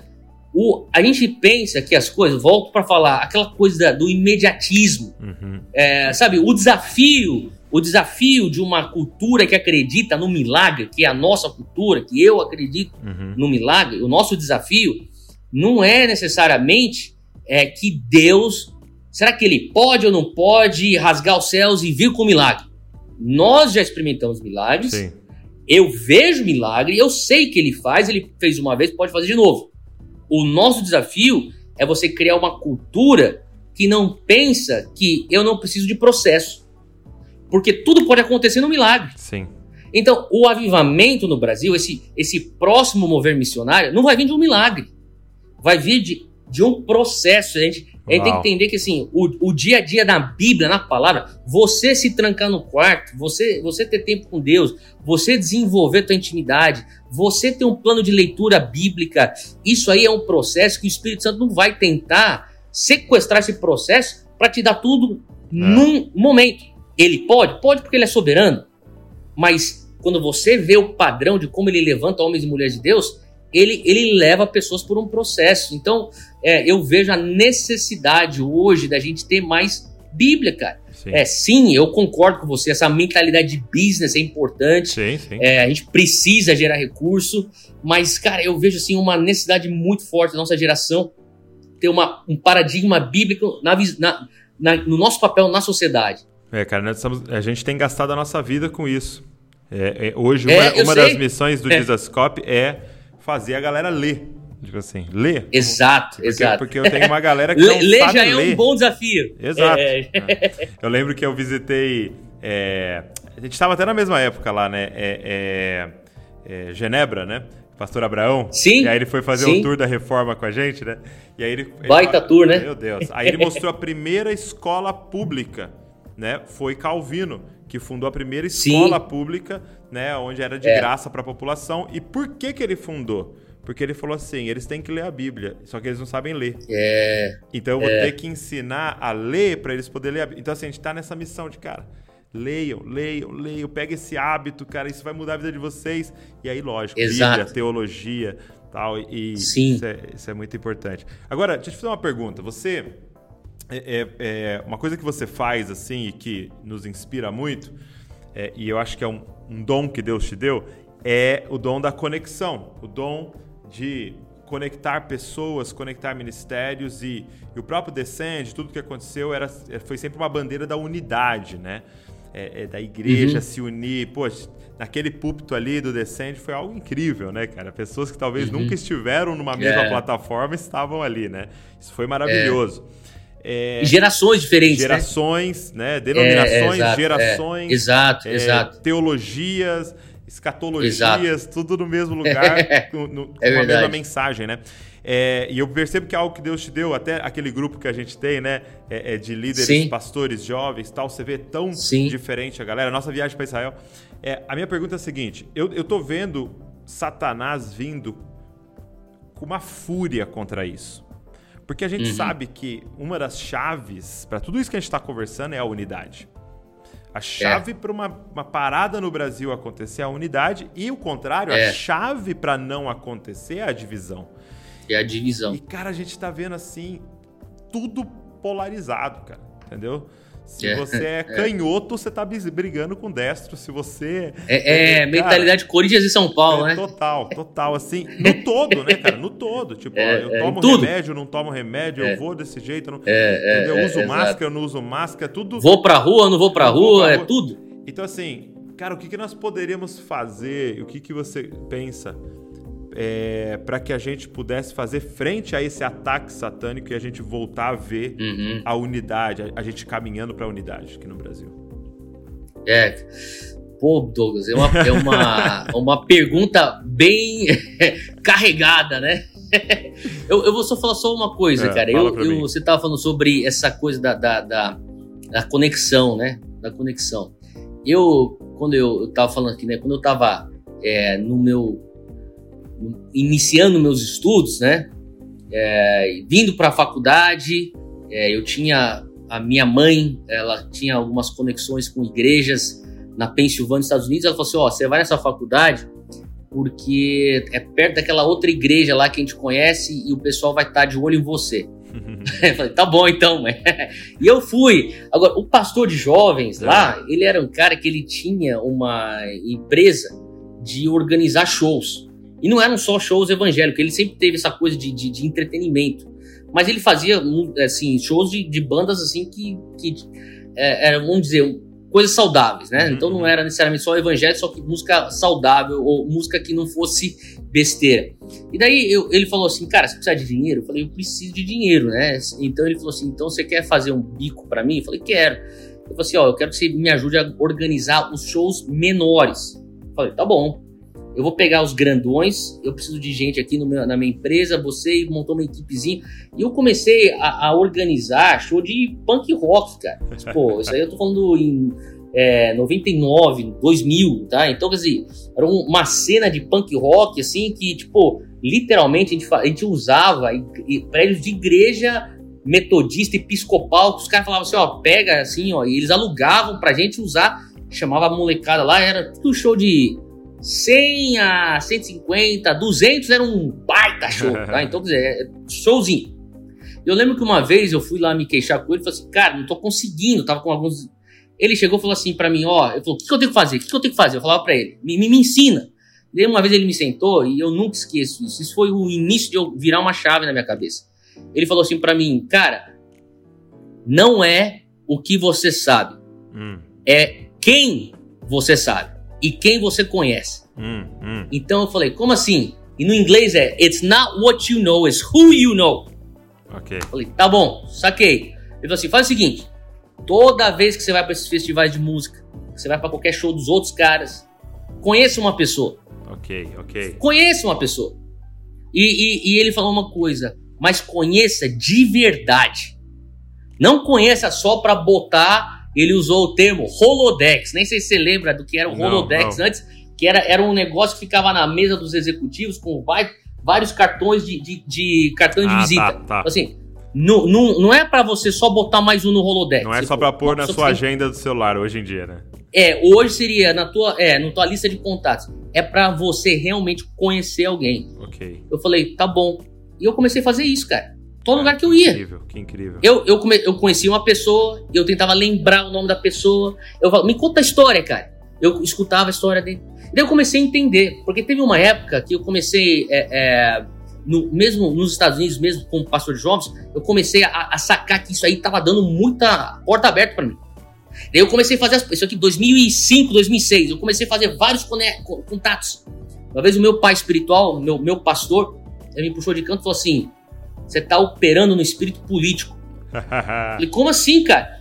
o, a gente pensa que as coisas, volto para falar, aquela coisa do imediatismo, uhum. é, sabe? O desafio, o desafio de uma cultura que acredita no milagre, que é a nossa cultura, que eu acredito uhum. no milagre, o nosso desafio não é necessariamente é, que Deus, será que ele pode ou não pode rasgar os céus e vir com milagre? Nós já experimentamos milagres. Sim. Eu vejo milagre, eu sei que ele faz, ele fez uma vez, pode fazer de novo. O nosso desafio é você criar uma cultura que não pensa que eu não preciso de processo. Porque tudo pode acontecer no milagre. Sim. Então, o avivamento no Brasil, esse, esse próximo mover missionário, não vai vir de um milagre. Vai vir de, de um processo. A gente, a gente tem que entender que assim, o, o dia a dia da Bíblia, na palavra, você se trancar no quarto, você, você ter tempo com Deus, você desenvolver tua intimidade, você ter um plano de leitura bíblica, isso aí é um processo que o Espírito Santo não vai tentar sequestrar esse processo para te dar tudo é. num momento. Ele pode? Pode porque ele é soberano. Mas quando você vê o padrão de como ele levanta homens e mulheres de Deus, ele, ele leva pessoas por um processo. Então, é, eu vejo a necessidade hoje da gente ter mais Bíblia, cara. Sim. É, sim, eu concordo com você. Essa mentalidade de business é importante. Sim, sim. É, a gente precisa gerar recurso, mas, cara, eu vejo assim uma necessidade muito forte da nossa geração ter uma, um paradigma bíblico na, na, na, no nosso papel na sociedade. É, cara, nós estamos, a gente tem gastado a nossa vida com isso. É, é, hoje, uma, é, uma das missões do é. Disascope é fazer a galera ler. Tipo assim, ler. Exato, porque, exato. Porque eu tenho uma galera que não ler já ler. é um bom desafio. Exato. É. é. Eu lembro que eu visitei... É, a gente estava até na mesma época lá, né? Genebra, né? Pastor Abraão. Sim. E aí ele foi fazer sim. um tour da reforma com a gente, né? E aí ele. Baita ele, tour, né? Meu Deus. Aí ele mostrou a primeira escola pública, né? Foi Calvino, que fundou a primeira escola sim. pública, né? Onde era de é. graça para a população. E por que, que ele fundou? Porque ele falou assim: eles têm que ler a Bíblia, só que eles não sabem ler. É. Então eu vou é. ter que ensinar a ler para eles poderem ler a Bíblia. Então, assim, a gente tá nessa missão de, cara, leiam, leiam, leiam, pega esse hábito, cara, isso vai mudar a vida de vocês. E aí, lógico, Exato. Bíblia, teologia tal. E Sim. Isso, é, isso é muito importante. Agora, deixa eu te fazer uma pergunta. Você. É, é, é, uma coisa que você faz assim e que nos inspira muito, é, e eu acho que é um, um dom que Deus te deu, é o dom da conexão, o dom de conectar pessoas, conectar ministérios e, e o próprio Descende, tudo que aconteceu era, foi sempre uma bandeira da unidade, né? É, é da igreja uhum. se unir. Pô, naquele púlpito ali do Descende foi algo incrível, né, cara? Pessoas que talvez uhum. nunca estiveram numa mesma é. plataforma estavam ali, né? Isso foi maravilhoso. É, gerações diferentes. Né? Gerações, né? né? Denominações, é, exato, gerações. Exato, exato. Teologias escatologias, Exato. tudo no mesmo <laughs> lugar, no, é com a mesma mensagem, né? É, e eu percebo que é algo que Deus te deu, até aquele grupo que a gente tem, né? É, é de líderes, Sim. pastores, jovens tal, você vê tão Sim. diferente a galera. Nossa viagem para Israel. É, a minha pergunta é a seguinte: eu, eu tô vendo Satanás vindo com uma fúria contra isso. Porque a gente uhum. sabe que uma das chaves para tudo isso que a gente está conversando é a unidade. A chave é. para uma, uma, parada no Brasil acontecer é a unidade e o contrário, é. a chave para não acontecer é a divisão. É a divisão. E, cara, a gente tá vendo assim, tudo polarizado, cara. Entendeu? Se é. você é, é canhoto, você tá brigando com destro. Se você. É, é cara, mentalidade Corinthians e São Paulo, é, né? Total, total. Assim, no todo, né, cara? No todo. Tipo, é, eu tomo remédio, não tomo remédio, eu vou desse jeito. Não, entendeu? Eu uso máscara, eu não uso máscara, tudo. Vou pra rua, não vou pra rua, vou pra rua, é tudo. Então, assim, cara, o que, que nós poderíamos fazer? O que, que você pensa? É, para que a gente pudesse fazer frente a esse ataque satânico e a gente voltar a ver uhum. a unidade, a, gente caminhando para a unidade aqui no Brasil? É. Pô, Douglas, é uma, é uma, <laughs> uma pergunta bem <laughs> carregada, né? eu, eu vou só falar só uma coisa, é, cara. Eu, eu, você tava falando sobre essa coisa da, da, da, da, conexão, né? Da conexão. Eu, quando eu, eu tava falando aqui, né? Quando eu tava é, no meu. Iniciando meus estudos, né? É, vindo para a faculdade, é, eu tinha. A minha mãe, ela tinha algumas conexões com igrejas na Pensilvânia, Estados Unidos. Ela falou assim: Ó, oh, você vai nessa faculdade porque é perto daquela outra igreja lá que a gente conhece e o pessoal vai estar tá de olho em você. <laughs> eu falei, tá bom então. <laughs> e eu fui. Agora, o pastor de jovens lá, é. ele era um cara que ele tinha uma empresa de organizar shows. E não eram só shows evangélicos, ele sempre teve essa coisa de, de, de entretenimento. Mas ele fazia, assim, shows de, de bandas, assim, que, que é, vamos dizer, coisas saudáveis, né? Uhum. Então não era necessariamente só evangelho, só que música saudável ou música que não fosse besteira. E daí eu, ele falou assim, cara, você precisa de dinheiro? Eu falei, eu preciso de dinheiro, né? Então ele falou assim, então você quer fazer um bico para mim? Eu falei, quero. Eu falei assim, ó, eu quero que você me ajude a organizar os shows menores. Eu falei, tá bom. Eu vou pegar os grandões, eu preciso de gente aqui meu, na minha empresa, você montou uma equipezinha. E eu comecei a, a organizar show de punk rock, cara. <laughs> Pô, isso aí eu tô falando em é, 99, 2000, tá? Então, quer dizer, era uma cena de punk rock, assim, que, tipo, literalmente a gente, a gente usava prédios de igreja metodista episcopal, que os caras falavam assim, ó, pega assim, ó, e eles alugavam pra gente usar, chamava a molecada lá, era tudo show de 100 a 150, 200 era um baita show, tá? <laughs> Então, quer dizer, é showzinho. Eu lembro que uma vez eu fui lá me queixar com ele e falei assim, cara, não tô conseguindo, tava com alguns. Ele chegou e falou assim para mim, ó, ele falou, o que, que, eu tenho que fazer? O que, que, eu tenho que fazer? Eu falava para ele, me, me, me ensina. E uma vez ele me sentou e eu nunca esqueço isso. Isso foi o início de eu virar uma chave na minha cabeça. Ele falou assim para mim, cara, não é o que você sabe, hum. é quem você sabe e quem você conhece. Hum, hum. Então eu falei, como assim? E no inglês é It's not what you know, it's who you know. Ok. Eu falei, tá bom, saquei. Ele falou assim: faz o seguinte: toda vez que você vai para esses festivais de música, você vai para qualquer show dos outros caras, conheça uma pessoa. Ok, ok. Conheça uma pessoa. E, e, e ele falou uma coisa, mas conheça de verdade. Não conheça só para botar ele usou o termo Holodex. Nem sei se você lembra do que era o não, Holodex não. antes, que era, era um negócio que ficava na mesa dos executivos com vários cartões de, de, de cartões ah, de visita. Tá, tá. Assim, não, não, não é para você só botar mais um no Holodex. Não é só para pôr na sua agenda do celular hoje em dia, né? É, hoje seria na tua, é, na tua lista de contatos. É para você realmente conhecer alguém. Ok. Eu falei, tá bom. E eu comecei a fazer isso, cara. Todo lugar que eu ia. Que incrível, que incrível. Eu, eu, come, eu conhecia uma pessoa, eu tentava lembrar o nome da pessoa. Eu falava, me conta a história, cara. Eu escutava a história dele. Daí eu comecei a entender, porque teve uma época que eu comecei, é, é, no, mesmo nos Estados Unidos, mesmo como pastor de jovens, eu comecei a, a sacar que isso aí tava dando muita porta aberta para mim. Daí eu comecei a fazer isso aqui 2005, 2006. Eu comecei a fazer vários contatos. Uma vez o meu pai espiritual, meu, meu pastor, ele me puxou de canto e falou assim: você está operando no espírito político. <laughs> Falei, como assim, cara?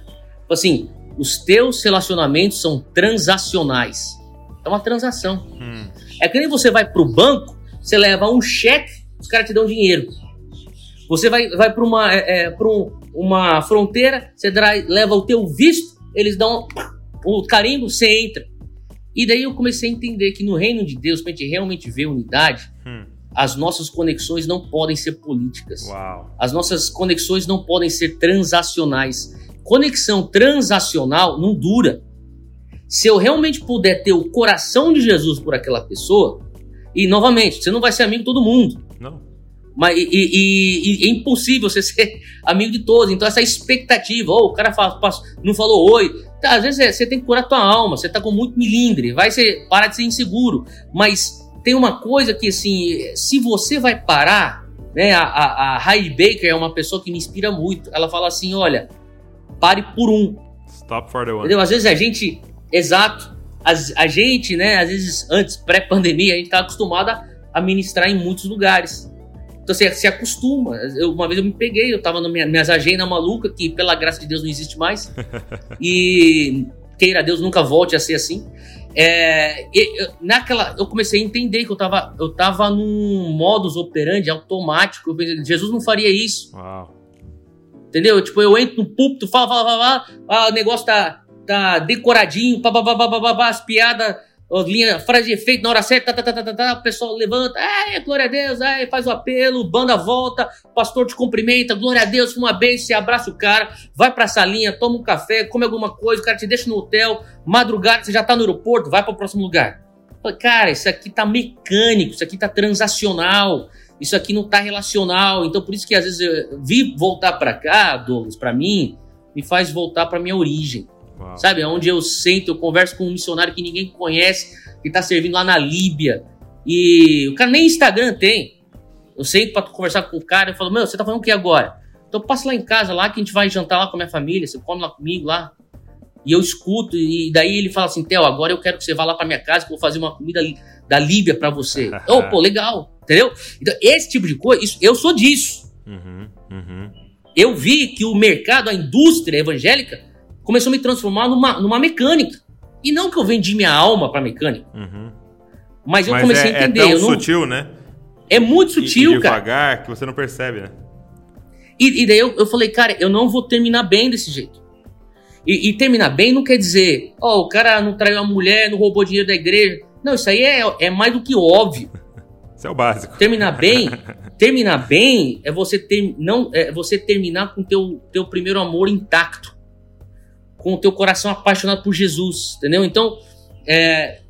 Assim, os teus relacionamentos são transacionais. É uma transação. Hum. É que nem você vai pro banco, você leva um cheque, os caras te dão dinheiro. Você vai, vai para uma, é, é um, uma fronteira, você leva o teu visto, eles dão o carimbo, você entra. E daí eu comecei a entender que no reino de Deus, pra gente realmente ver unidade, hum as nossas conexões não podem ser políticas. Uau. As nossas conexões não podem ser transacionais. Conexão transacional não dura. Se eu realmente puder ter o coração de Jesus por aquela pessoa, e novamente, você não vai ser amigo de todo mundo. Não. Mas, e, e, e, é impossível você <laughs> ser amigo de todos. Então, essa expectativa, oh, o cara fala, não falou oi. Tá, às vezes é, você tem que curar tua alma, você tá com muito milindre, vai ser, parar de ser inseguro. Mas tem uma coisa que, assim, se você vai parar, né? A, a, a Heidi Baker é uma pessoa que me inspira muito. Ela fala assim: olha, pare por um. Stop for the one. Entendeu? Às vezes a gente, exato, a, a gente, né? Às vezes antes, pré-pandemia, a gente tá acostumado a, ministrar em muitos lugares. Então você se acostuma. Eu, uma vez eu me peguei, eu tava nas minha, minhas agendas malucas, que pela graça de Deus não existe mais. <laughs> e queira Deus nunca volte a ser assim. É, eu, naquela, eu comecei a entender que eu tava, eu tava num modus operandi automático. Pensei, Jesus não faria isso. Uau. Entendeu? Tipo, eu entro no púlpito, falo, falo, falo, falo, ah, o negócio tá, tá decoradinho, pá, pá, pá, pá, pá, pá, as piadas linha, frase de efeito na hora certa, tá, tá, tá, tá, tá, o pessoal levanta, é, glória a Deus, é, faz o apelo, banda volta, pastor te cumprimenta, glória a Deus, uma bênção, você abraça o cara, vai pra salinha, toma um café, come alguma coisa, o cara te deixa no hotel, madrugada, você já tá no aeroporto, vai para o próximo lugar. Cara, isso aqui tá mecânico, isso aqui tá transacional, isso aqui não tá relacional, então por isso que às vezes eu vi voltar para cá, Douglas, para mim, me faz voltar para minha origem. Uau. Sabe? Onde eu sento, eu converso com um missionário que ninguém conhece, que tá servindo lá na Líbia. E o cara nem Instagram tem. Eu sento pra conversar com o cara e falo, meu, você tá falando o que agora? Então passa lá em casa, lá que a gente vai jantar lá com a minha família, você come lá comigo lá. E eu escuto, e daí ele fala assim, Theo, agora eu quero que você vá lá pra minha casa, que eu vou fazer uma comida da Líbia para você. <laughs> oh, pô, legal, entendeu? Então, esse tipo de coisa, isso, eu sou disso. Uhum, uhum. Eu vi que o mercado, a indústria evangélica, começou a me transformar numa, numa mecânica. E não que eu vendi minha alma pra mecânica. Uhum. Mas eu mas comecei é, a entender. É tão não... sutil, né? É muito sutil, e, e cara. devagar que você não percebe, né? E, e daí eu, eu, falei, cara, eu não vou terminar bem desse jeito. E, e terminar bem não quer dizer, ó, oh, o cara não traiu a mulher, não roubou dinheiro da igreja. Não, isso aí é, é mais do que óbvio. <laughs> Isso é o básico. Terminar bem, <laughs> terminar bem é você ter, não, é você terminar com teu teu primeiro amor intacto com o teu coração apaixonado por Jesus, entendeu? Então, é,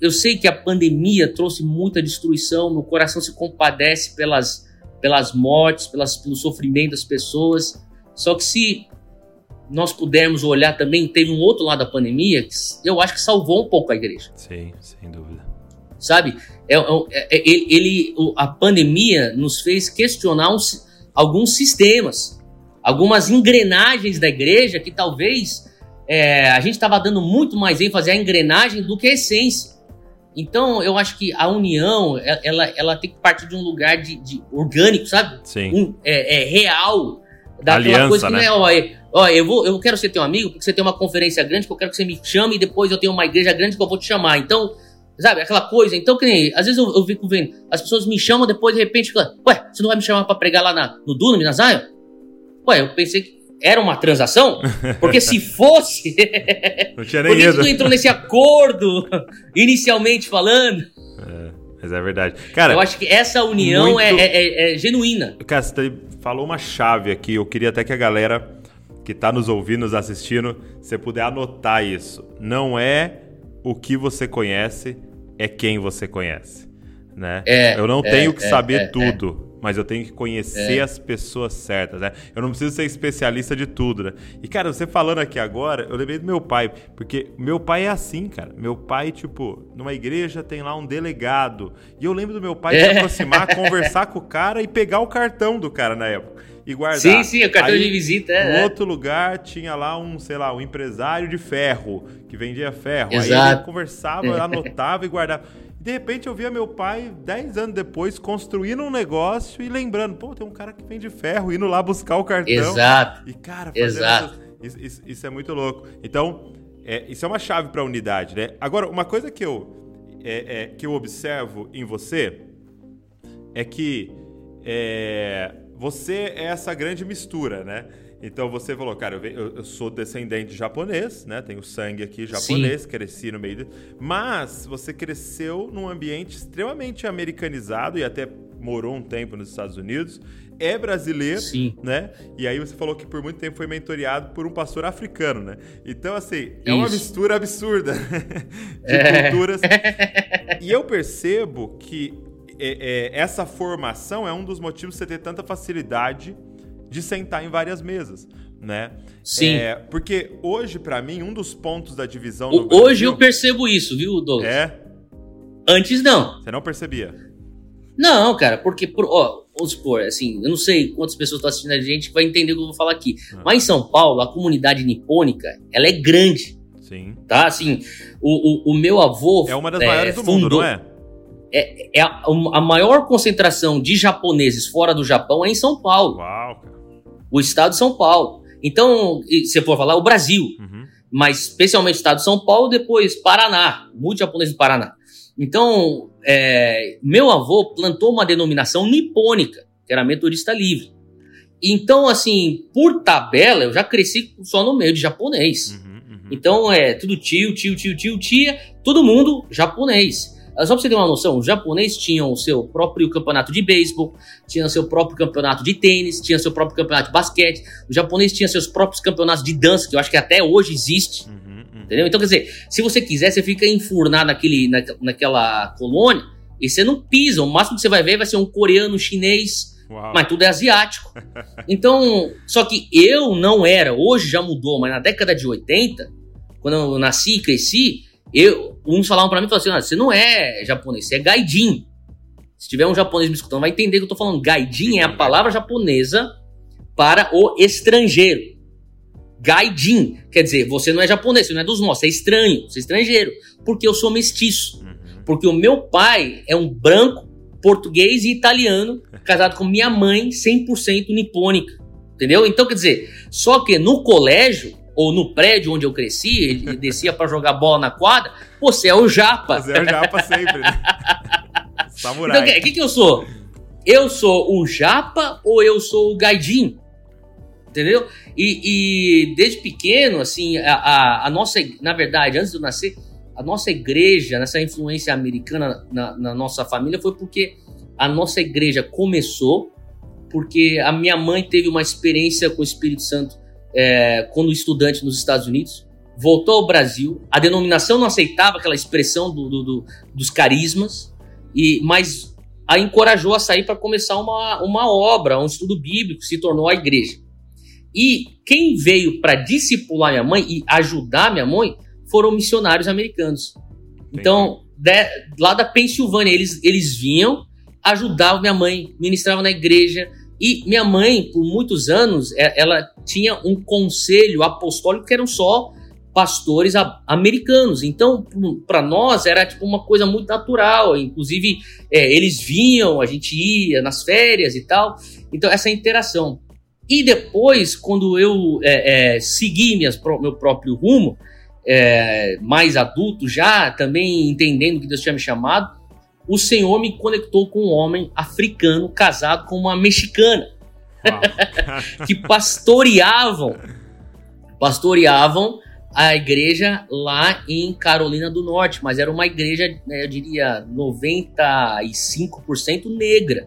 eu sei que a pandemia trouxe muita destruição, meu coração se compadece pelas, pelas mortes, pelas, pelo sofrimento das pessoas. Só que se nós pudermos olhar também, teve um outro lado da pandemia que eu acho que salvou um pouco a igreja. Sim, sem dúvida. Sabe? É, é, é ele, ele, a pandemia nos fez questionar uns, alguns sistemas algumas engrenagens da igreja que talvez é, a gente estava dando muito mais ênfase à engrenagem do que à essência. Então, eu acho que a união, ela, ela tem que partir de um lugar de, de orgânico, sabe? Sim. Um, é, é, real. Daquela Aliança, coisa que né? não é, ó, ó, eu, vou, eu quero ser teu amigo, porque você tem uma conferência grande, que eu quero que você me chame, e depois eu tenho uma igreja grande que eu vou te chamar. Então, sabe, aquela coisa. Então, que nem, às vezes eu, eu fico vendo, as pessoas me chamam, depois de repente, ué, você não vai me chamar para pregar lá na, no Dunam, na Zion? Ué, eu pensei que era uma transação? Porque se <laughs> fosse. <laughs> não tinha nem Por que entrou nesse acordo, <laughs> inicialmente falando? É, mas é verdade. Cara, eu acho que essa união é, muito... é, é, é, genuína. Cara, você falou uma chave aqui. Eu queria até que a galera que está nos ouvindo, nos assistindo, você puder anotar isso. Não é o que você conhece, é quem você conhece. Né? É, eu não tenho que saber tudo mas eu tenho que conhecer é. as pessoas certas, né? Eu não preciso ser especialista de tudo, né? E, cara, você falando aqui agora, eu lembrei do meu pai, porque meu pai é assim, cara. Meu pai, tipo, numa igreja tem lá um delegado. E eu lembro do meu pai é. se aproximar, <laughs> conversar com o cara e pegar o cartão do cara na época. E guardar. Sim, sim, o cartão Aí, de visita. É, no outro lugar tinha lá um, sei lá, um empresário de ferro, que vendia ferro. Exato. Aí ele conversava, <laughs> anotava e guardava. De repente eu via meu pai, 10 anos depois, construindo um negócio e lembrando, pô, tem um cara que vende ferro, indo lá buscar o cartão. Exato. E, cara, Exato. Isso, isso, isso, é muito louco. Então, é, isso é uma chave para a unidade, né? Agora, uma coisa que eu, é, é, que eu observo em você é que é, você é essa grande mistura, né? Então você falou, cara, eu, eu, sou descendente japonês, né? Tenho sangue aqui japonês, Sim. cresci no meio. De... Mas você cresceu num ambiente extremamente americanizado e até morou um tempo nos Estados Unidos. É brasileiro, Sim. né? E aí você falou que por muito tempo foi mentoreado por um pastor africano, né? Então, assim, é Isso. uma mistura absurda <laughs> de é. culturas. <laughs> e eu percebo que é, é, essa formação é um dos motivos de você ter tanta facilidade de sentar em várias mesas, né? Sim. É, porque hoje, para mim, um dos pontos da divisão o, Brasil, Hoje eu percebo isso, viu, Douglas? É? Antes não. Você não percebia? Não, cara, porque, por, ó, vamos supor, assim, eu não sei quantas pessoas estão assistindo a gente que vai entender o que eu vou falar aqui. Ah. Mas em São Paulo, a comunidade nipônica, ela é grande. Sim. Tá, assim, o, o, o meu avô... É uma das é, maiores do fundou, mundo, não é? É, é a, a, maior concentração de japoneses fora do Japão é em São Paulo. Uau, o estado de São Paulo. Então, se for falar, o Brasil. Uhum. mas especialmente o estado de São Paulo, depois Paraná, muito japonês do Paraná. Então, é, meu avô plantou uma denominação nipônica, que era metodista livre. Então, assim, por tabela, eu já cresci só no meio de japonês. Uhum, uhum. Então, é tudo tio, tio, tio, tio, tia, todo mundo japonês. Só pra você ter uma noção, os japoneses tinham o seu próprio campeonato de beisebol, tinham seu próprio campeonato de tênis, tinham seu próprio campeonato de basquete, os japoneses tinham seus próprios campeonatos de dança, que eu acho que até hoje existe. Uhum, uhum. Entendeu? Então, quer dizer, se você quiser, você fica enfurnado naquele, na, naquela colônia e você não pisa. O máximo que você vai ver vai ser um coreano, chinês, Uau. mas tudo é asiático. <laughs> Então, só que eu não era, hoje já mudou, mas na década de 80, quando eu nasci e cresci, eu, uns falavam para mim, falavam assim, ah, você não é japonês, você é gaidin. Se tiver um japonês me escutando, vai entender que eu tô falando. Gaidin é a palavra japonesa para o estrangeiro. Gaidin, quer dizer, você não é japonês, você não é dos nossos, você é estranho, você é estrangeiro. Porque eu sou mestiço. Uhum. Porque o meu pai é um branco, português e italiano, casado com minha mãe, 100% nipônica. Entendeu? Então, quer dizer, só que no colégio, ou no prédio onde eu cresci, ele descia para jogar bola na quadra, você é o japa. Você é o japa sempre, né? <laughs> Samurai. Então, o que, que eu sou? Eu sou o japa ou eu sou o gaidin? Entendeu? E, e desde pequeno, assim, a, a, a, nossa, na verdade, antes de eu nascer, a nossa igreja, nessa influência americana na, na nossa família, foi porque a nossa igreja começou porque a minha mãe teve uma experiência com o Espírito Santo é, quando estudante nos Estados Unidos, voltou ao Brasil. A denominação não aceitava aquela expressão do, do, do, dos carismas, e mas a encorajou a sair para começar uma, uma obra, um estudo bíblico, se tornou a igreja. E quem veio para discipular minha mãe e ajudar minha mãe foram missionários americanos. Então, de, lá da Pensilvânia, eles, eles vinham, ajudavam minha mãe, ministravam na igreja, e minha mãe, por muitos anos, é, ela tinha um conselho apostólico que eram só pastores americanos. Então, para nós era tipo uma coisa muito natural. Inclusive, é, eles vinham, a gente ia nas férias e tal. Então, essa interação. E depois, quando eu é, é, segui minhas, meu próprio rumo, é, mais adulto já, também entendendo que Deus tinha me chamado, o Senhor me conectou com um homem africano casado com uma mexicana. <laughs> que pastoreavam pastoreavam a igreja lá em Carolina do Norte, mas era uma igreja, né, eu diria, 95% negra.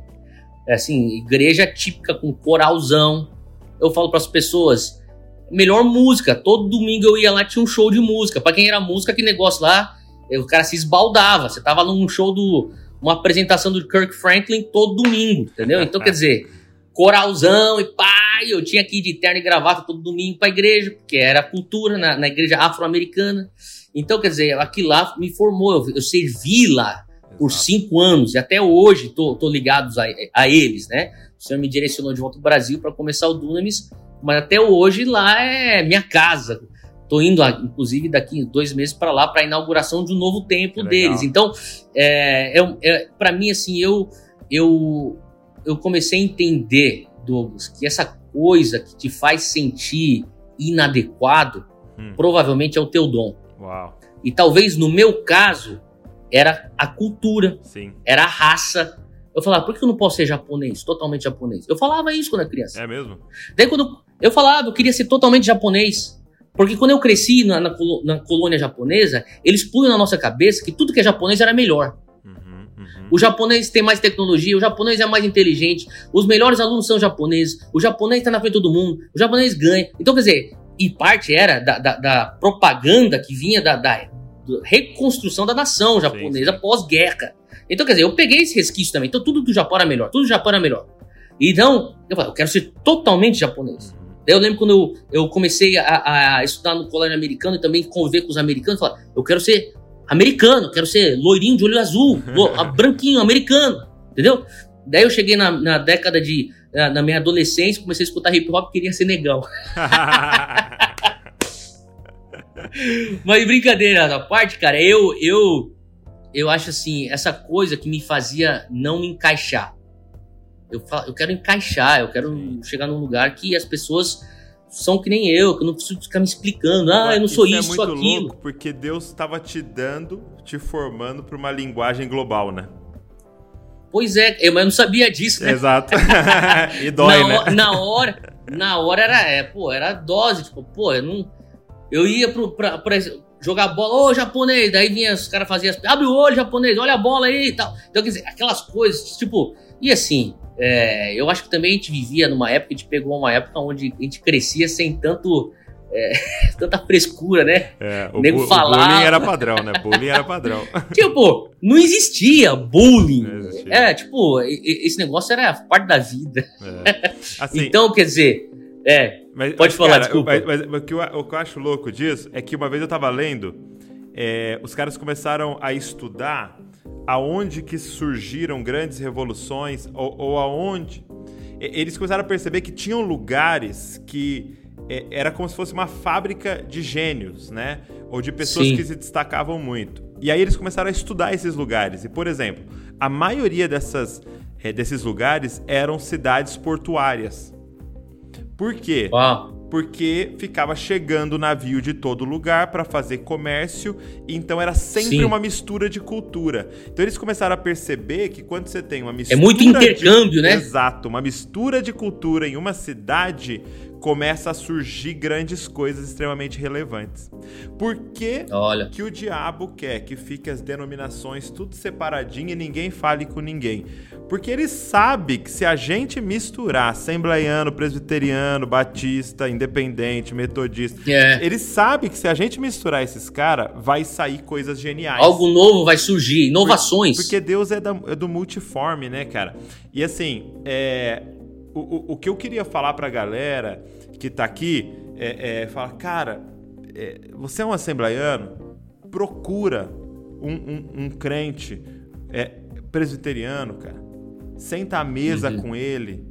É assim, igreja típica com coralzão. Eu falo para as pessoas, melhor música. Todo domingo eu ia lá tinha um show de música. Para quem era música, que negócio lá o cara se esbaldava. Você tava num show do. uma apresentação do Kirk Franklin todo domingo, entendeu? <laughs> Então, quer dizer, coralzão e pai, eu tinha que ir de terno e gravata todo domingo pra igreja, porque era cultura na, na igreja afro-americana. Então, quer dizer, aquilo lá me formou, eu, eu servi lá por cinco anos e até hoje tô, tô ligado a, a eles, né? O senhor me direcionou de volta ao Brasil para começar o Dunamis, mas até hoje lá é minha casa. Tô indo, inclusive, daqui dois meses para lá para a inauguração de um novo templo deles. Então, é, é, é para mim, assim, eu, eu, eu comecei a entender, Douglas, que essa coisa que te faz sentir inadequado, hum. provavelmente é o teu dom. Uau. E talvez no meu caso, era a cultura, Sim. era a raça. Eu falava, por que eu não posso ser japonês, totalmente japonês? Eu falava isso quando era criança. É mesmo? Daí quando eu falava, eu queria ser totalmente japonês. Porque quando eu cresci na, na, na, colônia japonesa, eles punham na nossa cabeça que tudo que é japonês era melhor. Uhum. O japonês tem mais tecnologia, o japonês é mais inteligente, os melhores alunos são japoneses, o japonês está na frente de todo mundo, o japonês ganha. Então, quer dizer, e parte era da, da, da propaganda que vinha da, da, reconstrução da nação japonesa pós-guerra. Então, quer dizer, eu peguei esse resquício também. Então, tudo do Japão era melhor, tudo do Japão era melhor. Então, eu falei, eu quero ser totalmente japonês. Uhum. Eu lembro quando eu, eu comecei a, a, estudar no colégio americano e também conviver com os americanos, falar, eu quero ser americano, quero ser loirinho de olho azul, <laughs> branquinho, americano, entendeu? Daí eu cheguei na, na década de. Na, na, minha adolescência, comecei a escutar hip hop e queria ser negão. <laughs> Mas brincadeira à parte, cara, eu, eu, eu acho assim, essa coisa que me fazia não me encaixar. Eu, falo, eu quero encaixar, eu quero chegar num lugar que as pessoas são que nem eu, que eu não preciso ficar me explicando. Ah, eu não sou isso, isso é muito aquilo. Louco porque Deus estava te dando, te formando para uma linguagem global, né? Pois é, eu, mas eu não sabia disso, né? Exato. <laughs> e dói, na, né? Na hora, na hora era, é, pô, era dose, tipo, pô, eu não. Eu ia pro, pra, pra jogar bola, ô japonês, daí vinha os caras faziam, abre o olho, japonês, olha a bola aí e tal. Então, quer dizer, aquelas coisas, tipo, e assim, é, eu acho que também a gente vivia numa época, a gente pegou uma época onde a gente crescia sem tanto. É, <laughs> tanta frescura, né? É, o, Nego bu falava. o bullying era padrão, né? Bullying era padrão. <laughs> tipo, não existia bullying. Não existia. É, tipo, esse negócio era parte da vida. É. Assim, então, quer dizer, é. Mas, pode falar, cara, desculpa. Mas, mas, mas o, que eu, o, que eu, acho louco disso é que uma vez eu tava lendo, é, os caras começaram a estudar aonde que surgiram grandes revoluções ou, ou aonde eles começaram a perceber que tinham lugares que é, era como se fosse uma fábrica de gênios, né? Ou de pessoas Sim. que se destacavam muito. E aí eles começaram a estudar esses lugares. E, por exemplo, a maioria dessas, é, desses lugares eram cidades portuárias. Por quê? Uau porque ficava chegando navio de todo lugar para fazer comércio, então era sempre Sim. uma mistura de cultura. Então eles começaram a perceber que quando você tem uma mistura. É muito intercâmbio, de... né? Exato, uma mistura de cultura em uma cidade, começa a surgir grandes coisas extremamente relevantes. Por que, Olha. que o diabo quer que fique as denominações tudo separadinho e ninguém fale com ninguém? Porque ele sabe que se a gente misturar assembleiano, presbiteriano, batista, independente, metodista, é. ele sabe que se a gente misturar esses caras, vai sair coisas geniais. Algo novo vai surgir, inovações. Porque Deus é, da, é do multiforme, né, cara? E assim, é, o, o, o que eu queria falar pra galera que está aqui é, é, fala, cara, é, você é um assembleiano, procura um, um, um crente é, presbiteriano, cara. Senta à mesa uhum. com ele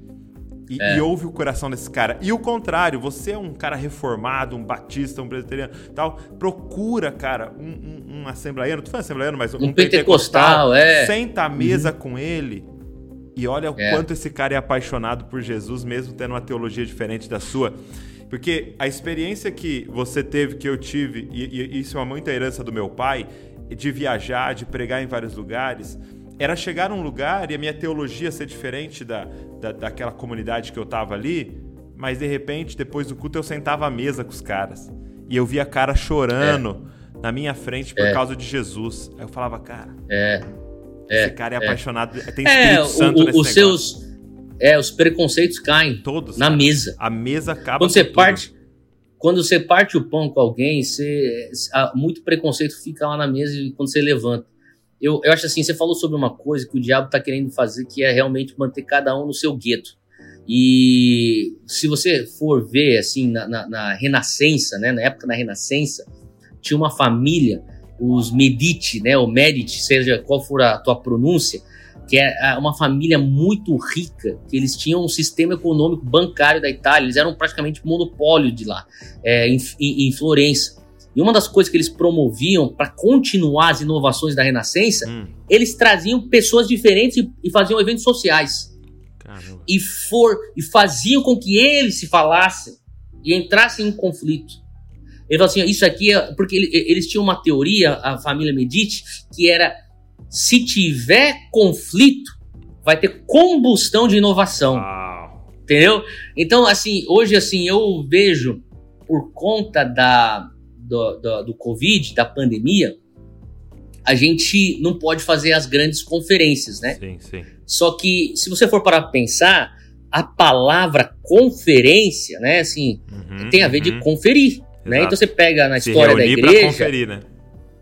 e, é. e, ouve o coração desse cara. E o contrário, você é um cara reformado, um batista, um presbiteriano, tal. Procura, cara, um, um, um assembleiano. Tu foi assembleiano, mas um, um pentecostal, pentecostal. é. Senta à mesa uhum. com ele e olha o é. quanto esse cara é apaixonado por Jesus, mesmo tendo uma teologia diferente da sua. Porque a experiência que você teve, que eu tive, e, e isso é uma muita herança do meu pai, de viajar, de pregar em vários lugares, era chegar num lugar e a minha teologia ser diferente da, da daquela comunidade que eu tava ali, mas de repente, depois do culto, eu sentava à mesa com os caras. E eu via cara chorando é. na minha frente por é. causa de Jesus. Aí eu falava, cara. É é, Esse cara é, é, apaixonado, tem é, Espírito Santo o, nesse os seus É, os preconceitos caem. Todos. Na cara. mesa. A mesa acaba Quando você tudo. parte quando você parte o pão com alguém, você, muito preconceito fica lá na mesa quando você levanta. Eu, eu acho assim, você falou sobre uma coisa que o diabo está querendo fazer, que é realmente manter cada um no seu gueto. E se você for ver, assim, na, na, na Renascença, né, na época da Renascença, tinha uma família os Medici, né, o Medici, seja qual for a tua pronúncia, que é uma família muito rica, que eles tinham um sistema econômico bancário da Itália, eles eram praticamente monopólio de lá, é, em, em, Florença. E uma das coisas que eles promoviam para continuar as inovações da Renascença, hum. eles traziam pessoas diferentes e, e faziam eventos sociais. E, for, e faziam com que eles se falassem e entrassem em conflito. Ele falou assim: isso aqui é. Porque eles tinham uma teoria, a família Medici, que era: se tiver conflito, vai ter combustão de inovação. Entendeu? Então, assim, hoje, assim, eu vejo, por conta da, do, do, do Covid, da pandemia, a gente não pode fazer as grandes conferências, né? Sim, sim. Só que, se você for para pensar, a palavra conferência, né, assim, uhum, tem a ver uhum. de conferir. Né? Então você pega na história da igreja. Conferir, né?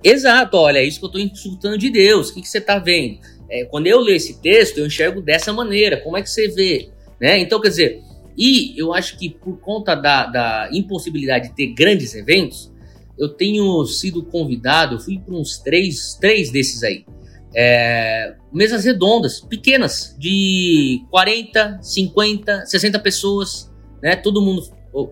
Exato, olha, é isso que eu estou insultando de Deus. O que, que você está vendo? É, quando eu leio esse texto, eu enxergo dessa maneira. Como é que você vê? Né? Então, quer dizer, e eu acho que por conta da, da impossibilidade de ter grandes eventos, eu tenho sido convidado, eu fui para uns três, três desses aí. É, mesas redondas, pequenas, de 40, 50, 60 pessoas, né? Todo mundo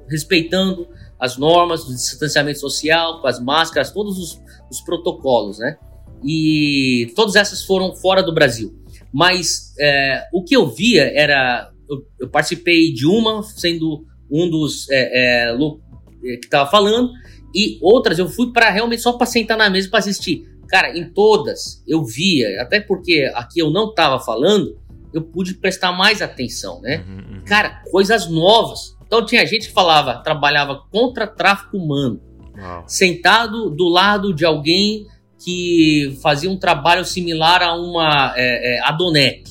respeitando as normas do distanciamento social, com as máscaras, todos os, os protocolos, né? E todas essas foram fora do Brasil. Mas é, o que eu via era. Eu, eu, participei de uma sendo um dos é, é, é que estava falando, e outras eu fui para realmente só para sentar na mesa para assistir. Cara, em todas eu via, até porque aqui eu não estava falando, eu pude prestar mais atenção, né? Uhum, uhum. Cara, coisas novas. Então tinha gente que falava, trabalhava contra tráfico humano, Uau. sentado do lado de alguém que fazia um trabalho similar a uma é, é, Adonec,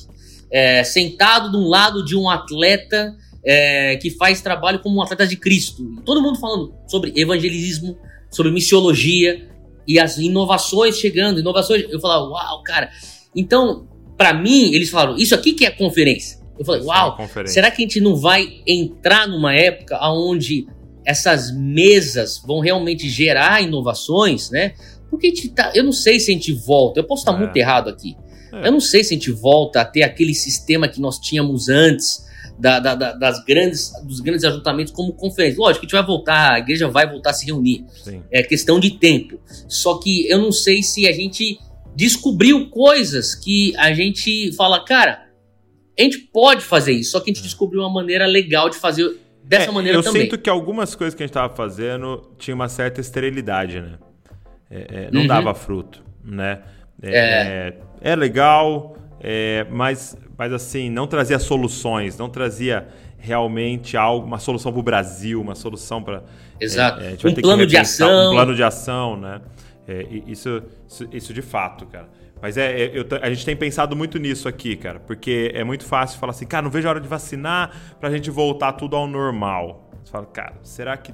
é, sentado de um lado de um atleta é, que faz trabalho como um atleta de Cristo. Todo mundo falando sobre evangelismo, sobre missiologia e as inovações chegando, inovações. Eu falava, uau, cara. Então, para mim, eles falaram, isso aqui que é conferência. Eu falei, uau, será que a gente não vai entrar numa época onde essas mesas vão realmente gerar inovações, né? Porque a gente tá, eu não sei se a gente volta, eu posso estar é. muito errado aqui. É. Eu não sei se a gente volta a ter aquele sistema que nós tínhamos antes, da, da, da, das grandes, dos grandes ajuntamentos como conferência. Lógico que a gente vai voltar, a igreja vai voltar a se reunir. Sim. É questão de tempo. Só que eu não sei se a gente descobriu coisas que a gente fala, cara, a gente pode fazer isso, só que a gente é. descobriu uma maneira legal de fazer dessa é, maneira eu também. Eu sinto que algumas coisas que a gente estava fazendo tinha uma certa esterilidade, né? É, é, não uhum. dava fruto, né? É, é, é legal, é, mas, mas assim, não trazia soluções, não trazia realmente algo, uma solução para o Brasil, uma solução para. Exato. Um plano de ação. Um plano de ação, né? Isso, isso, isso, de fato, cara. Mas é, é eu, a gente tem pensado muito nisso aqui, cara, porque é muito fácil falar assim, cara, não vejo a hora de vacinar para a gente voltar tudo ao normal. Você fala, cara, será que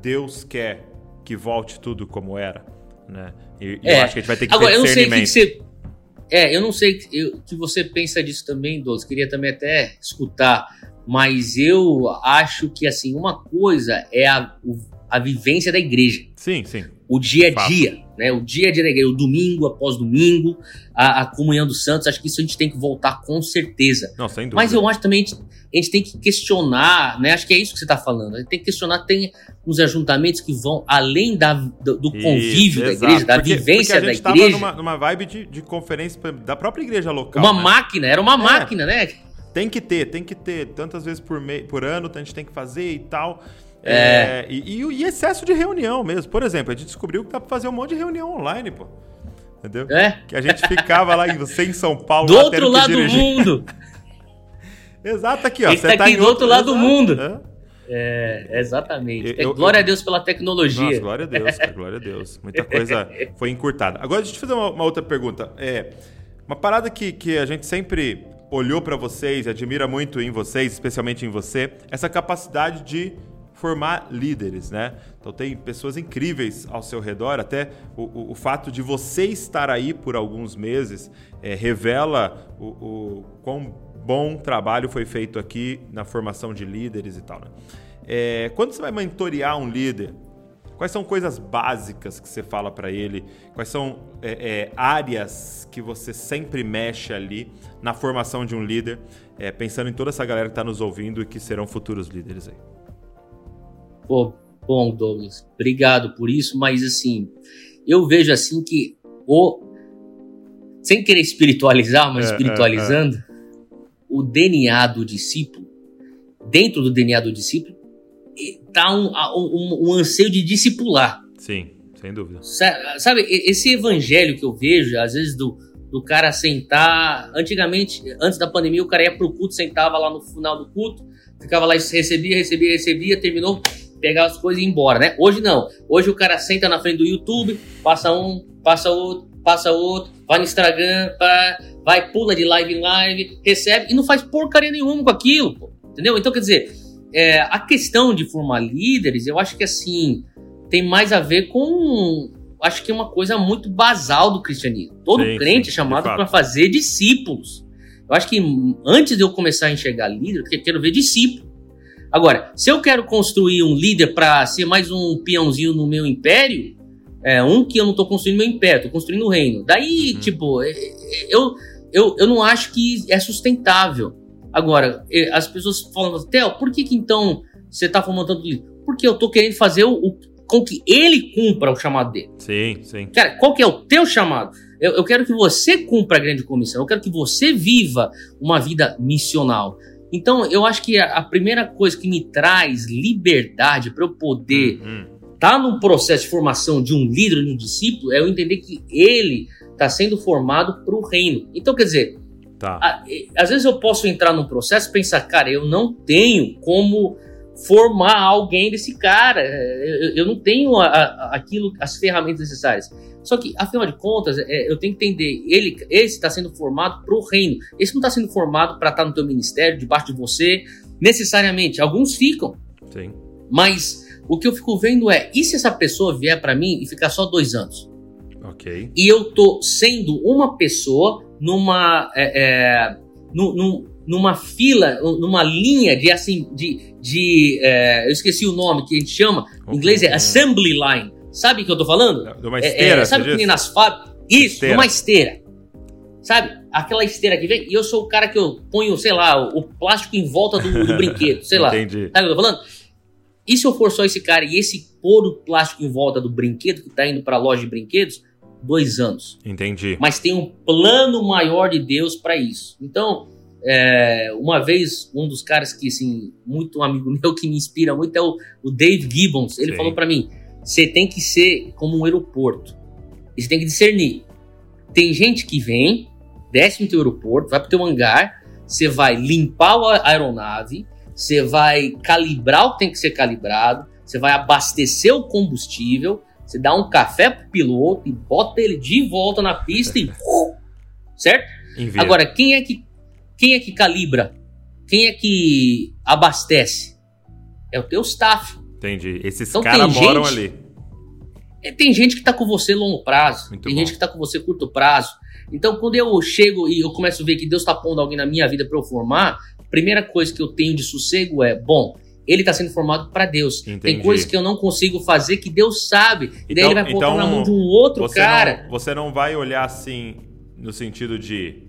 Deus quer que volte tudo como era? Né? E, é. eu acho que a gente vai ter que Agora, ter eu não sei o que, que você é, eu não sei o que você pensa disso também, Douglas. Queria também até escutar, mas eu acho que assim uma coisa é a, a vivência da igreja. Sim, sim. O dia a dia, né? O dia a dia da igreja, o domingo após domingo, a, a, comunhão dos santos. Acho que isso a gente tem que voltar com certeza. Não, sem dúvida. Mas eu acho também a gente tem que questionar, né? Acho que é isso que você está falando. A gente tem que questionar, tem uns ajuntamentos que vão além da, do, do convívio isso, da igreja, da porque, vivência porque a gente da igreja. Numa, numa vibe de, de conferência da própria igreja local. Uma né? máquina, era uma é, máquina, né? Tem que ter, tem que ter. Tantas vezes por, me, por ano a gente tem que fazer e tal. É. é e, e, excesso de reunião mesmo. Por exemplo, a gente descobriu que dá pra fazer um monte de reunião online, pô. Entendeu? É. Que a gente ficava lá, você em São Paulo. Do outro lado do mundo. <laughs> Exato, aqui, ó. Você tá, tá aqui do outro, lado do mundo. É, exatamente. Eu, eu, glória eu, a Deus pela tecnologia. Nossa, glória a Deus, cara, glória a Deus. Muita coisa <laughs> foi encurtada. Agora, deixa eu te fazer uma, uma outra pergunta. É, uma parada que, que a gente sempre olhou para vocês, admira muito em vocês, especialmente em você, essa capacidade de formar líderes, né? Então tem pessoas incríveis ao seu redor, até o, o, o fato de você estar aí por alguns meses é, revela o, o quão bom trabalho foi feito aqui na formação de líderes e tal. Né? É, quando você vai mentorear um líder, quais são coisas básicas que você fala para ele? Quais são é, é, áreas que você sempre mexe ali na formação de um líder, é, pensando em toda essa galera que está nos ouvindo e que serão futuros líderes aí? Pô, bom, Douglas, obrigado por isso, mas assim, eu vejo assim que o sem querer espiritualizar, mas é, é, espiritualizando, o DNA do discípulo, dentro do DNA do discípulo, está um, um, um, anseio de discipular. Sim, sem dúvida. Sabe, esse evangelho que eu vejo, às vezes, do, do cara sentar. Antigamente, antes da pandemia, o cara ia pro culto, sentava lá no final do culto, ficava lá, recebia, recebia, recebia, terminou, pegava as coisas e ia embora, né? Hoje não. Hoje o cara senta na frente do YouTube, passa um, passa outro, passa outro, vai no Instagram, pá, vai, pula de live em live, recebe e não faz porcaria nenhuma com aquilo, pô, entendeu? Então, quer dizer, é, a questão de formar líderes, eu acho que assim, tem mais a ver com. Acho que é uma coisa muito basal do cristianismo. Todo sim, crente sim, é chamado para fazer discípulos. Eu acho que antes de eu começar a enxergar líder, eu quero ver discípulo. Agora, se eu quero construir um líder para ser mais um peãozinho no meu império, é um que eu não estou construindo meu império, estou construindo o reino. Daí, uhum. tipo, é, é, eu, eu, eu não acho que é sustentável. Agora, as pessoas falam, Theo, por que, que então você está fomentando isso? Porque eu estou querendo fazer o, o, com que ele cumpra o chamado dele. Sim, sim. Cara, qual que é o teu chamado? Eu, eu quero que você cumpra a grande comissão, eu quero que você viva uma vida missional. Então, eu acho que a, a primeira coisa que me traz liberdade para eu poder estar uhum. tá num processo de formação de um líder, de um discípulo, é eu entender que ele está sendo formado para o reino. Então, quer dizer, tá. a, às vezes eu posso entrar num processo e pensar, cara, eu não tenho como formar alguém desse cara. Eu, eu não tenho a, a, aquilo, as ferramentas necessárias. Só que, afinal de contas, é, eu tenho que entender, ele, esse está sendo formado para o reino. Esse não está sendo formado para estar tá no teu ministério, debaixo de você, necessariamente. Alguns ficam. Sim. Mas o que eu fico vendo é, e se essa pessoa vier para mim e ficar só dois anos? Ok. E eu tô sendo uma pessoa numa... É, é, num, numa fila, numa linha de assim, de, de é, eu esqueci o nome que a gente chama, em inglês é assembly line. Sabe o que eu tô falando? De uma esteira. É, é, sabe que nem nas fábricas? Isso, esteira. numa esteira. Sabe? Aquela esteira que vem, e eu sou o cara que eu ponho, sei lá, o, plástico em volta do, do <laughs> brinquedo, sei lá. Entendi. Sabe o que eu tô falando? E se eu for só esse cara e esse pôr o plástico em volta do brinquedo que tá indo pra loja de brinquedos, dois anos. Entendi. Mas tem um plano maior de Deus para isso. Então, é, uma vez, um dos caras que, assim, muito um amigo <laughs> meu que me inspira muito é o, o Dave Gibbons. Ele Sim. falou para mim: você tem que ser como um aeroporto. você tem que discernir. Tem gente que vem, desce no teu aeroporto, vai pro teu hangar, você vai limpar a aeronave, você vai calibrar o que tem que ser calibrado, você vai abastecer o combustível, você dá um café pro piloto e bota ele de volta na pista e. <laughs> certo? Envia. Agora, quem é que quem é que calibra? Quem é que abastece? É o teu staff. Entendi. Esses então, caras moram gente, ali. É, tem gente que tá com você longo prazo. Muito tem bom. gente que tá com você curto prazo. Então, quando eu chego e eu começo a ver que Deus tá pondo alguém na minha vida para eu formar, a primeira coisa que eu tenho de sossego é, bom, ele está sendo formado para Deus. Entendi. Tem coisas que eu não consigo fazer que Deus sabe. Então, e daí ele vai colocar então, na mão de um outro você cara. Não, você não vai olhar assim no sentido de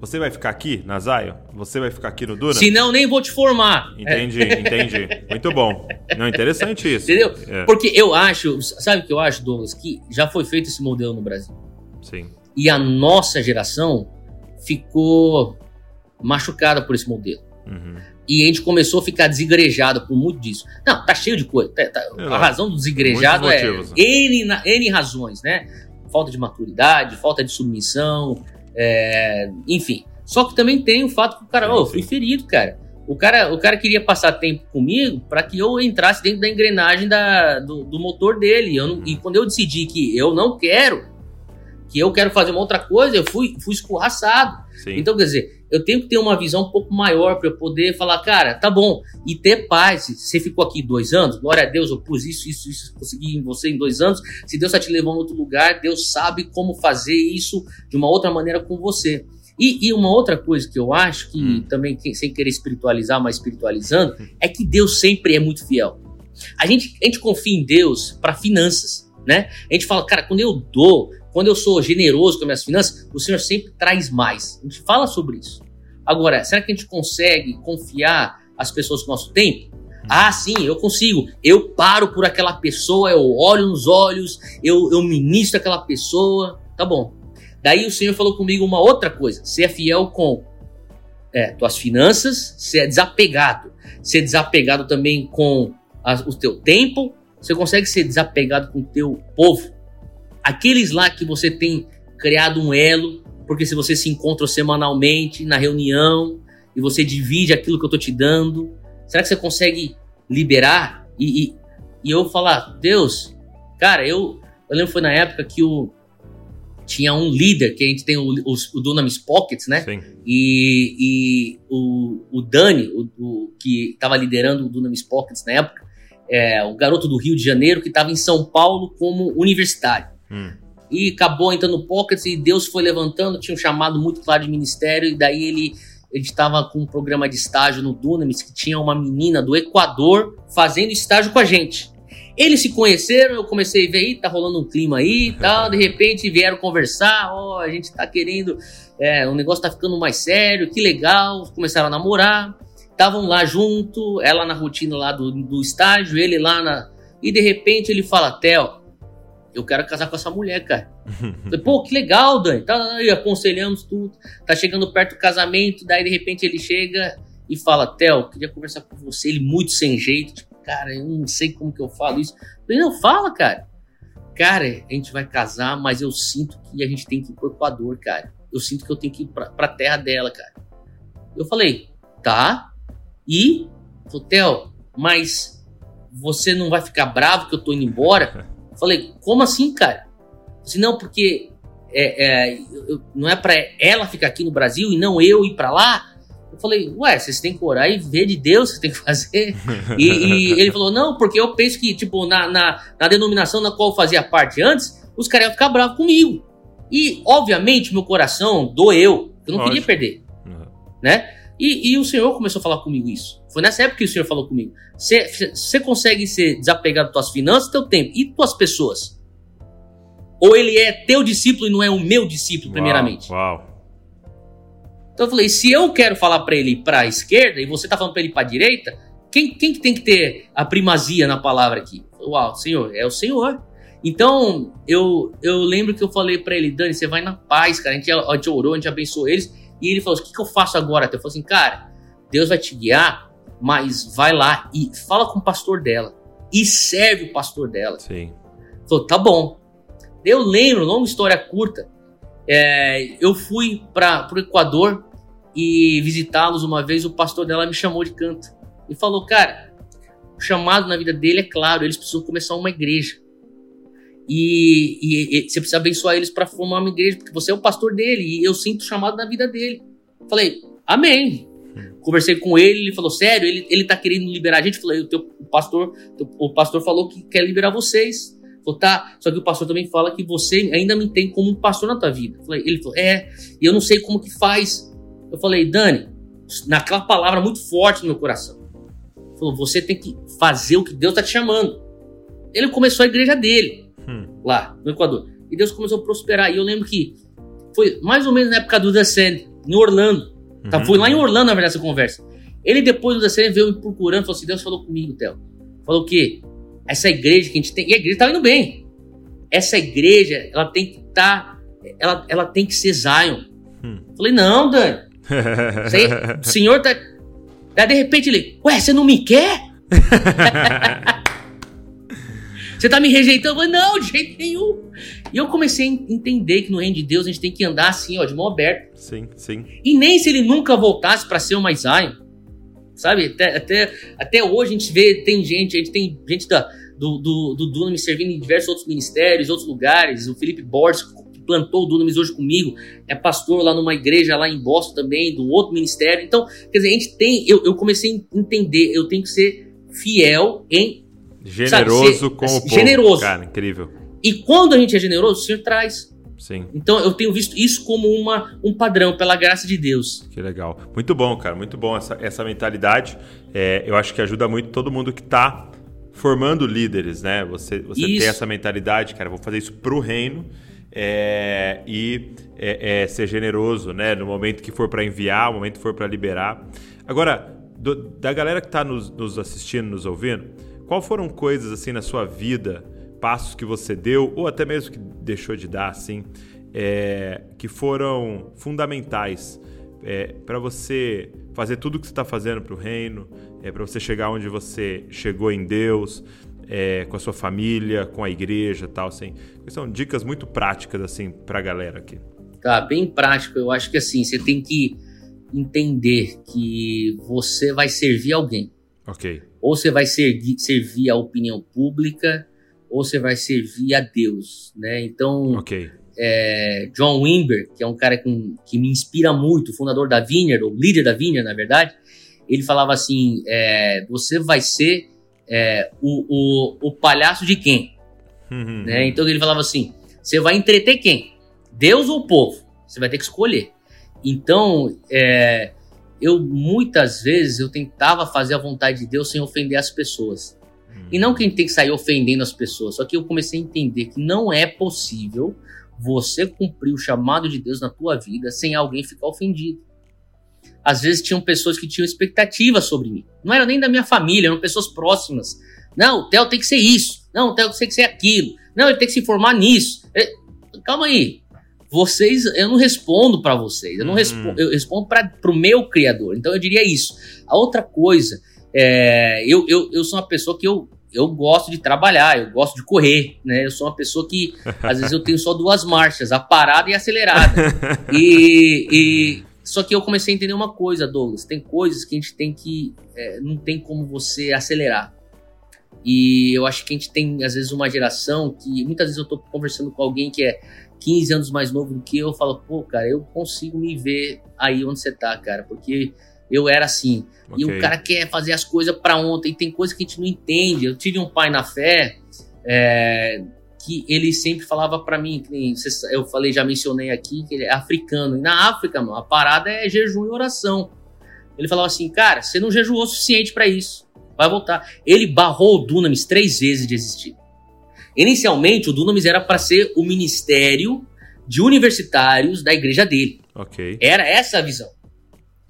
você vai ficar aqui na Zion? Você vai ficar aqui no Duna? Se não, nem vou te formar. Entendi, é. entendi. Muito bom. Não, interessante isso. Entendeu? É. Porque eu acho, sabe o que eu acho, Douglas? Que já foi feito esse modelo no Brasil. Sim. E a nossa geração ficou machucada por esse modelo. Uhum. E a gente começou a ficar desigrejado por muito disso. Não, tá cheio de coisa. Tá, tá, a razão do desigrejado é N, N razões, né? Falta de maturidade, falta de submissão, é, enfim. Só que também tem o fato que o cara, oh, fui ferido, cara. O cara, o cara queria passar tempo comigo para que eu entrasse dentro da engrenagem da, do, do motor dele. Não, e quando eu decidi que eu não quero, que eu quero fazer uma outra coisa, eu fui, fui escorraçado. Sim. Então, quer dizer, eu tenho que ter uma visão um pouco maior para eu poder falar, cara, tá bom, e ter paz. Você ficou aqui dois anos, glória a Deus, eu pus isso, isso, isso, consegui em você em dois anos. Se Deus está te levando a outro lugar, Deus sabe como fazer isso de uma outra maneira com você. E, e uma outra coisa que eu acho, que hum. também, sem querer espiritualizar, mas espiritualizando, é que Deus sempre é muito fiel. A gente, a gente confia em Deus para finanças, né? A gente fala, cara, quando eu dou, quando eu sou generoso com as minhas finanças, o Senhor sempre traz mais. A gente fala sobre isso. Agora, será que a gente consegue confiar as pessoas com o nosso tempo? Ah, sim, eu consigo. Eu paro por aquela pessoa, eu olho nos olhos, eu, eu ministro aquela pessoa. Tá bom. Daí o Senhor falou comigo uma outra coisa: ser fiel com é, tuas finanças, ser desapegado. Ser desapegado também com o teu tempo. Você consegue ser desapegado com o teu povo aqueles lá que você tem criado um elo, porque se você se encontra semanalmente na reunião e você divide aquilo que eu tô te dando, será que você consegue liberar? E, e, e eu falar, Deus, cara, eu, eu lembro que foi na época que o, tinha um líder, que a gente tem o, o, o Dunamis Pockets, né? Sim. E, e o, o Dani, o, o que estava liderando o Dunamis Pockets na época, é, o garoto do Rio de Janeiro que estava em São Paulo como universitário. Hum. E acabou entrando no Pockets e Deus foi levantando, tinha um chamado muito claro de ministério, e daí ele ele estava com um programa de estágio no Dunamis que tinha uma menina do Equador fazendo estágio com a gente. Eles se conheceram, eu comecei a ver tá rolando um clima aí e tal, de repente vieram conversar, ó, oh, a gente tá querendo, é, o negócio tá ficando mais sério, que legal, começaram a namorar, estavam lá junto, ela na rotina lá do, do estágio, ele lá na... E de repente ele fala, Theo, eu quero casar com essa mulher, cara. <laughs> Falei, Pô, que legal, Dani. Tá, e aconselhamos tudo. Tá chegando perto do casamento, daí de repente ele chega e fala, Theo, queria conversar com você, ele muito sem jeito, tipo, cara, eu não sei como que eu falo isso. Eu falei, não, fala, cara. Cara, a gente vai casar, mas eu sinto que a gente tem que ir pro Equador, cara. Eu sinto que eu tenho que ir pra, pra terra dela, cara. Eu falei, tá. E, Theo, mas você não vai ficar bravo que eu tô indo embora? <laughs> Falei, como assim, cara? Assim, não, porque é, é, não é para ela ficar aqui no Brasil e não eu ir para lá? Eu falei, ué, vocês têm que orar e ver de Deus, você tem que fazer. <laughs> e, e, ele falou, não, porque eu penso que, tipo, na, na, na denominação na qual eu fazia parte antes, os caras iam ficar bravos comigo. E, obviamente, meu coração doeu. Eu não Lógico. queria perder. Uhum. Né? E, e, o Senhor começou a falar comigo isso. Foi nessa época que o Senhor falou comigo. Você consegue ser desapegado das tuas finanças, teu tempo e tuas pessoas? Ou ele é teu discípulo e não é o meu discípulo, primeiramente? Uau. Então eu falei, se eu quero falar para ele para a esquerda e você tá falando para ele para a direita, quem, quem que tem que ter a primazia na palavra aqui? Uau, Senhor, é o Senhor. Então, eu, eu lembro que eu falei para ele, Dani, você vai na paz, cara. A gente, a gente orou, a gente abençoou eles. E ele falou: o que, que eu faço agora? Eu falei assim, cara, Deus vai te guiar, mas vai lá e fala com o pastor dela. E serve o pastor dela. Sim. Falou, tá bom. Eu lembro, longa história curta. É, eu fui para o Equador e visitá-los uma vez. O pastor dela me chamou de canto e falou: Cara, o chamado na vida dele é claro, eles precisam começar uma igreja. E, e, e você precisa abençoar eles para formar uma igreja, porque você é o pastor dele e eu sinto o chamado na vida dele. Falei, amém. Conversei com ele, ele falou, sério, ele, ele tá querendo liberar a gente. Falei, o, teu, o pastor, o pastor falou que quer liberar vocês. Falou, tá, só que o pastor também fala que você ainda me tem como um pastor na tua vida. Falei, ele falou, é, e eu não sei como que faz. Eu falei, Dani, naquela palavra muito forte no meu coração. Falou, você tem que fazer o que Deus tá te chamando. Ele começou a igreja dele hum. lá no Equador. E Deus começou a prosperar. E eu lembro que foi mais ou menos na época do Descend, em Orlando. Uhum. Tá, foi lá em Orlando, na verdade, essa conversa. Ele, depois do Descend, veio me procurando falou assim: Deus falou comigo, Theo. Falou que essa igreja que a gente tem. E a igreja tá indo bem. Essa igreja, ela tem que estar. Tá, ela, ela tem que ser Zion. Hum. Falei, não, Dani. <laughs> o senhor tá. Daí de repente ele, ué, você não me quer? <laughs> Você tá me rejeitando? Eu falei, não, de jeito nenhum. E eu comecei a entender que no reino de Deus a gente tem que andar assim, ó, de mão aberta. Sim, sim. E nem se ele nunca voltasse para ser o mais Zion. Sabe? Até, até, até hoje a gente vê, tem gente, a gente tem gente da, do, do, do Dunamis servindo em diversos outros ministérios, outros lugares. O Felipe Borges que plantou o Dunamis hoje comigo, é pastor lá numa igreja lá em Boston também, do outro ministério. Então, quer dizer, a gente tem, eu, eu comecei a entender, eu tenho que ser fiel em Generoso Sabe, com o povo. Generoso. Cara, incrível. E quando a gente é generoso, o Senhor traz. Sim. Então eu tenho visto isso como uma, um padrão, pela graça de Deus. Que legal. Muito bom, cara. Muito bom essa, essa mentalidade. É, eu acho que ajuda muito todo mundo que está formando líderes, né? Você, você ter essa mentalidade, cara, vou fazer isso pro reino. É, e é, é, ser generoso, né? No momento que for para enviar, no momento que for para liberar. Agora, do, da galera que está nos, nos assistindo, nos ouvindo, qual foram coisas assim na sua vida, passos que você deu, ou até mesmo que deixou de dar, assim, é, que foram fundamentais é, para você fazer tudo o que você está fazendo para o reino, é, para você chegar onde você chegou em Deus, é, com a sua família, com a igreja tal, assim. São dicas muito práticas, assim, para a galera aqui. Tá, bem prático. Eu acho que, assim, você tem que entender que você vai servir alguém. Ok. Ou você vai servir, servir a opinião pública, ou você vai servir a Deus, né? Então, okay. é, John Wimber, que é um cara com, que me inspira muito, fundador da Vineyard, ou líder da Vineyard, na verdade, ele falava assim: é, você vai ser é, o, o, o, palhaço de quem? Uhum. Né? Então ele falava assim: você vai entreter quem? Deus ou o povo? Você vai ter que escolher. Então, é, eu muitas vezes eu tentava fazer a vontade de Deus sem ofender as pessoas. Hum. E não que a gente tem que sair ofendendo as pessoas, só que eu comecei a entender que não é possível você cumprir o chamado de Deus na tua vida sem alguém ficar ofendido. Às vezes tinham pessoas que tinham expectativas sobre mim. Não eram nem da minha família, eram pessoas próximas. Não, o Theo tem que ser isso. Não, o Theo tem que ser aquilo. Não, ele tem que se formar nisso. É, calma aí. Vocês, eu não respondo para vocês, eu não hum. respondo, eu respondo para o meu criador. Então eu diria isso. A outra coisa, é, eu, eu, eu sou uma pessoa que eu, eu gosto de trabalhar, eu gosto de correr, né? Eu sou uma pessoa que às vezes eu tenho só duas marchas, a parada e a acelerada. e, e só que eu comecei a entender uma coisa, Douglas. Tem coisas que a gente tem que. É, não tem como você acelerar. E eu acho que a gente tem, às vezes, uma geração que. Muitas vezes eu tô conversando com alguém que é 15 anos mais novo do que eu, eu falo, pô, cara, eu consigo me ver aí onde você tá, cara, porque eu era assim. Okay. E o cara quer fazer as coisas para ontem, tem coisas que a gente não entende. Eu tive um pai na fé é, que ele sempre falava para mim, eu falei, já mencionei aqui, que ele é africano. E na África, mano, a parada é jejum e oração. Ele falava assim, cara, você não jejuou o suficiente para isso. Vai voltar. Ele barrou o Dunamis três vezes de existir. Inicialmente, o Dunamis era para ser o ministério de universitários da igreja dele. Ok. Era essa a visão.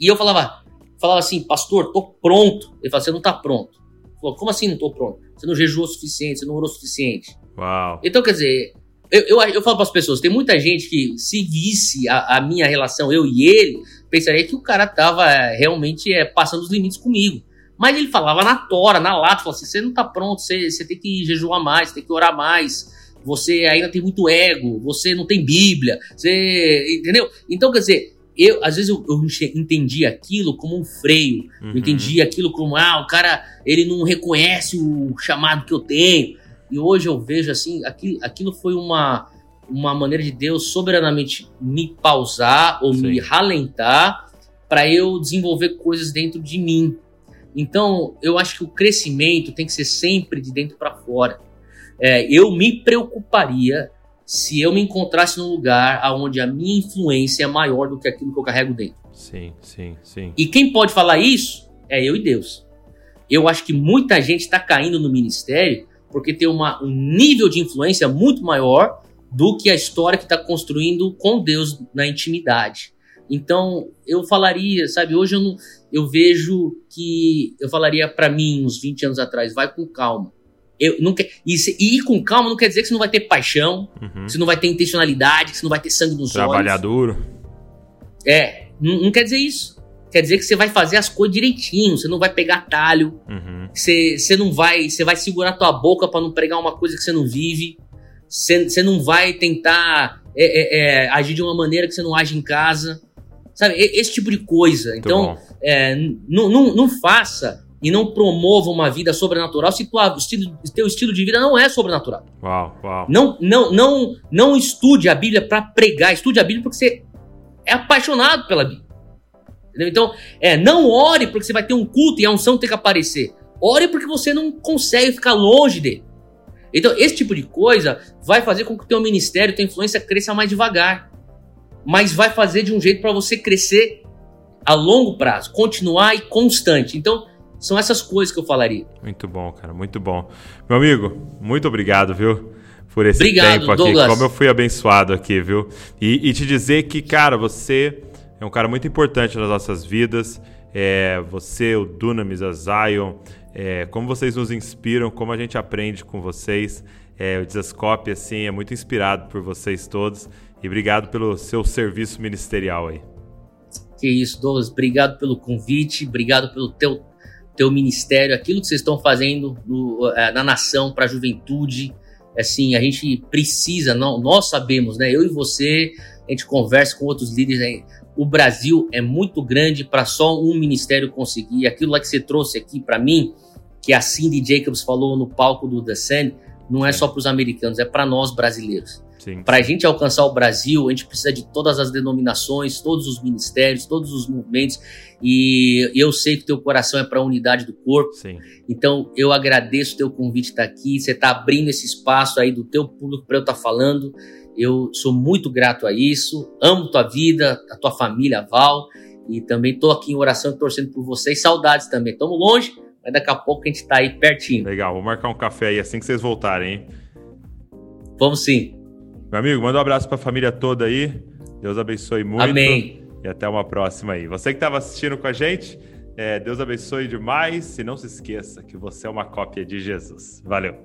E eu falava, falava assim, pastor, tô pronto. Ele falou, você não tá pronto. Falou, como assim não tô pronto? Você não jejuou o suficiente, você não orou o suficiente. Uau. Então, quer dizer, eu, eu, eu falo para as pessoas, tem muita gente que se visse a, a, minha relação, eu e ele, pensaria que o cara tava é, realmente é, passando os limites comigo. Mas ele falava na tora, na lata, falava assim, você não tá pronto, você, você tem que jejuar mais, tem que orar mais, você ainda tem muito ego, você não tem Bíblia, você. Entendeu? Então, quer dizer, eu, às vezes eu, eu entendi aquilo como um freio. Uhum. Eu entendi aquilo como, ah, o cara, ele não reconhece o chamado que eu tenho. E hoje eu vejo assim, aquilo, aquilo foi uma, uma maneira de Deus soberanamente me pausar ou Sim. me ralentar para eu desenvolver coisas dentro de mim. Então, eu acho que o crescimento tem que ser sempre de dentro para fora. É, eu me preocuparia se eu me encontrasse num lugar onde a minha influência é maior do que aquilo que eu carrego dentro. Sim, sim, sim. E quem pode falar isso é eu e Deus. Eu acho que muita gente está caindo no ministério porque tem uma, um nível de influência muito maior do que a história que está construindo com Deus na intimidade. Então, eu falaria, sabe, hoje eu, não, eu vejo que eu falaria para mim, uns 20 anos atrás, vai com calma. Eu não quer, e, e, ir com calma não quer dizer que você não vai ter paixão, uhum. que você não vai ter intencionalidade, que você não vai ter sangue nos Trabalhar olhos. Trabalhar duro. É, não, não, quer dizer isso. Quer dizer que você vai fazer as coisas direitinho, você não vai pegar talho, uhum. você, você não vai, você vai segurar tua boca para não pregar uma coisa que você não vive, você, você não vai tentar é, é, é, agir de uma maneira que você não age em casa, sabe? Esse tipo de coisa. Então, é, não, não, não faça e não promova uma vida sobrenatural se tua, estilo, teu estilo de vida não é sobrenatural. Uau, uau. Não, não, não, não estude a Bíblia para pregar, estude a Bíblia porque você é apaixonado pela Bíblia. Entendeu? Então, é, não ore porque você vai ter um culto e a unção tem que aparecer. Ore porque você não consegue ficar longe dele. Então, esse tipo de coisa vai fazer com que o teu ministério, tua influência cresça mais devagar. Mas vai fazer de um jeito para você crescer a longo prazo, continuar e constante. Então, são essas coisas que eu falaria. Muito bom, cara, muito bom. Meu amigo, muito obrigado, viu? Por esse obrigado, tempo aqui. Douglas. Como eu fui abençoado aqui, viu? E, e, te dizer que, cara, você é um cara muito importante nas nossas vidas. É, você, o Dunamis, a Zion, é, como vocês nos inspiram, como a gente aprende com vocês. É, o Desascope, assim, é muito inspirado por vocês todos. E obrigado pelo seu serviço ministerial aí. Que isso, Douglas. Obrigado pelo convite, obrigado pelo teu teu ministério, aquilo que vocês estão fazendo no, é, na nação para a juventude. Assim, a gente precisa, não, nós sabemos, né? Eu e você, a gente conversa com outros líderes. Né? O Brasil é muito grande para só um ministério conseguir. Aquilo lá que você trouxe aqui para mim, que a Cindy Jacobs falou no palco do The Sun, não é só para os americanos, é para nós brasileiros. Para a gente alcançar o Brasil, a gente precisa de todas as denominações, todos os ministérios, todos os movimentos. E eu sei que teu coração é para a unidade do corpo. Sim. Então eu agradeço o teu convite estar tá aqui. Você está abrindo esse espaço aí do teu público para eu estar tá falando. Eu sou muito grato a isso. Amo tua vida, a tua família, Val. E também estou aqui em oração e torcendo por vocês. Saudades também. Estamos longe, mas daqui a pouco a gente está aí pertinho. Legal, vou marcar um café aí assim que vocês voltarem, hein? Vamos sim. Meu amigo, manda um abraço para a família toda aí. Deus abençoe muito. Amém. E até uma próxima aí. Você que estava assistindo com a gente, é, Deus abençoe demais. E não se esqueça que você é uma cópia de Jesus. Valeu.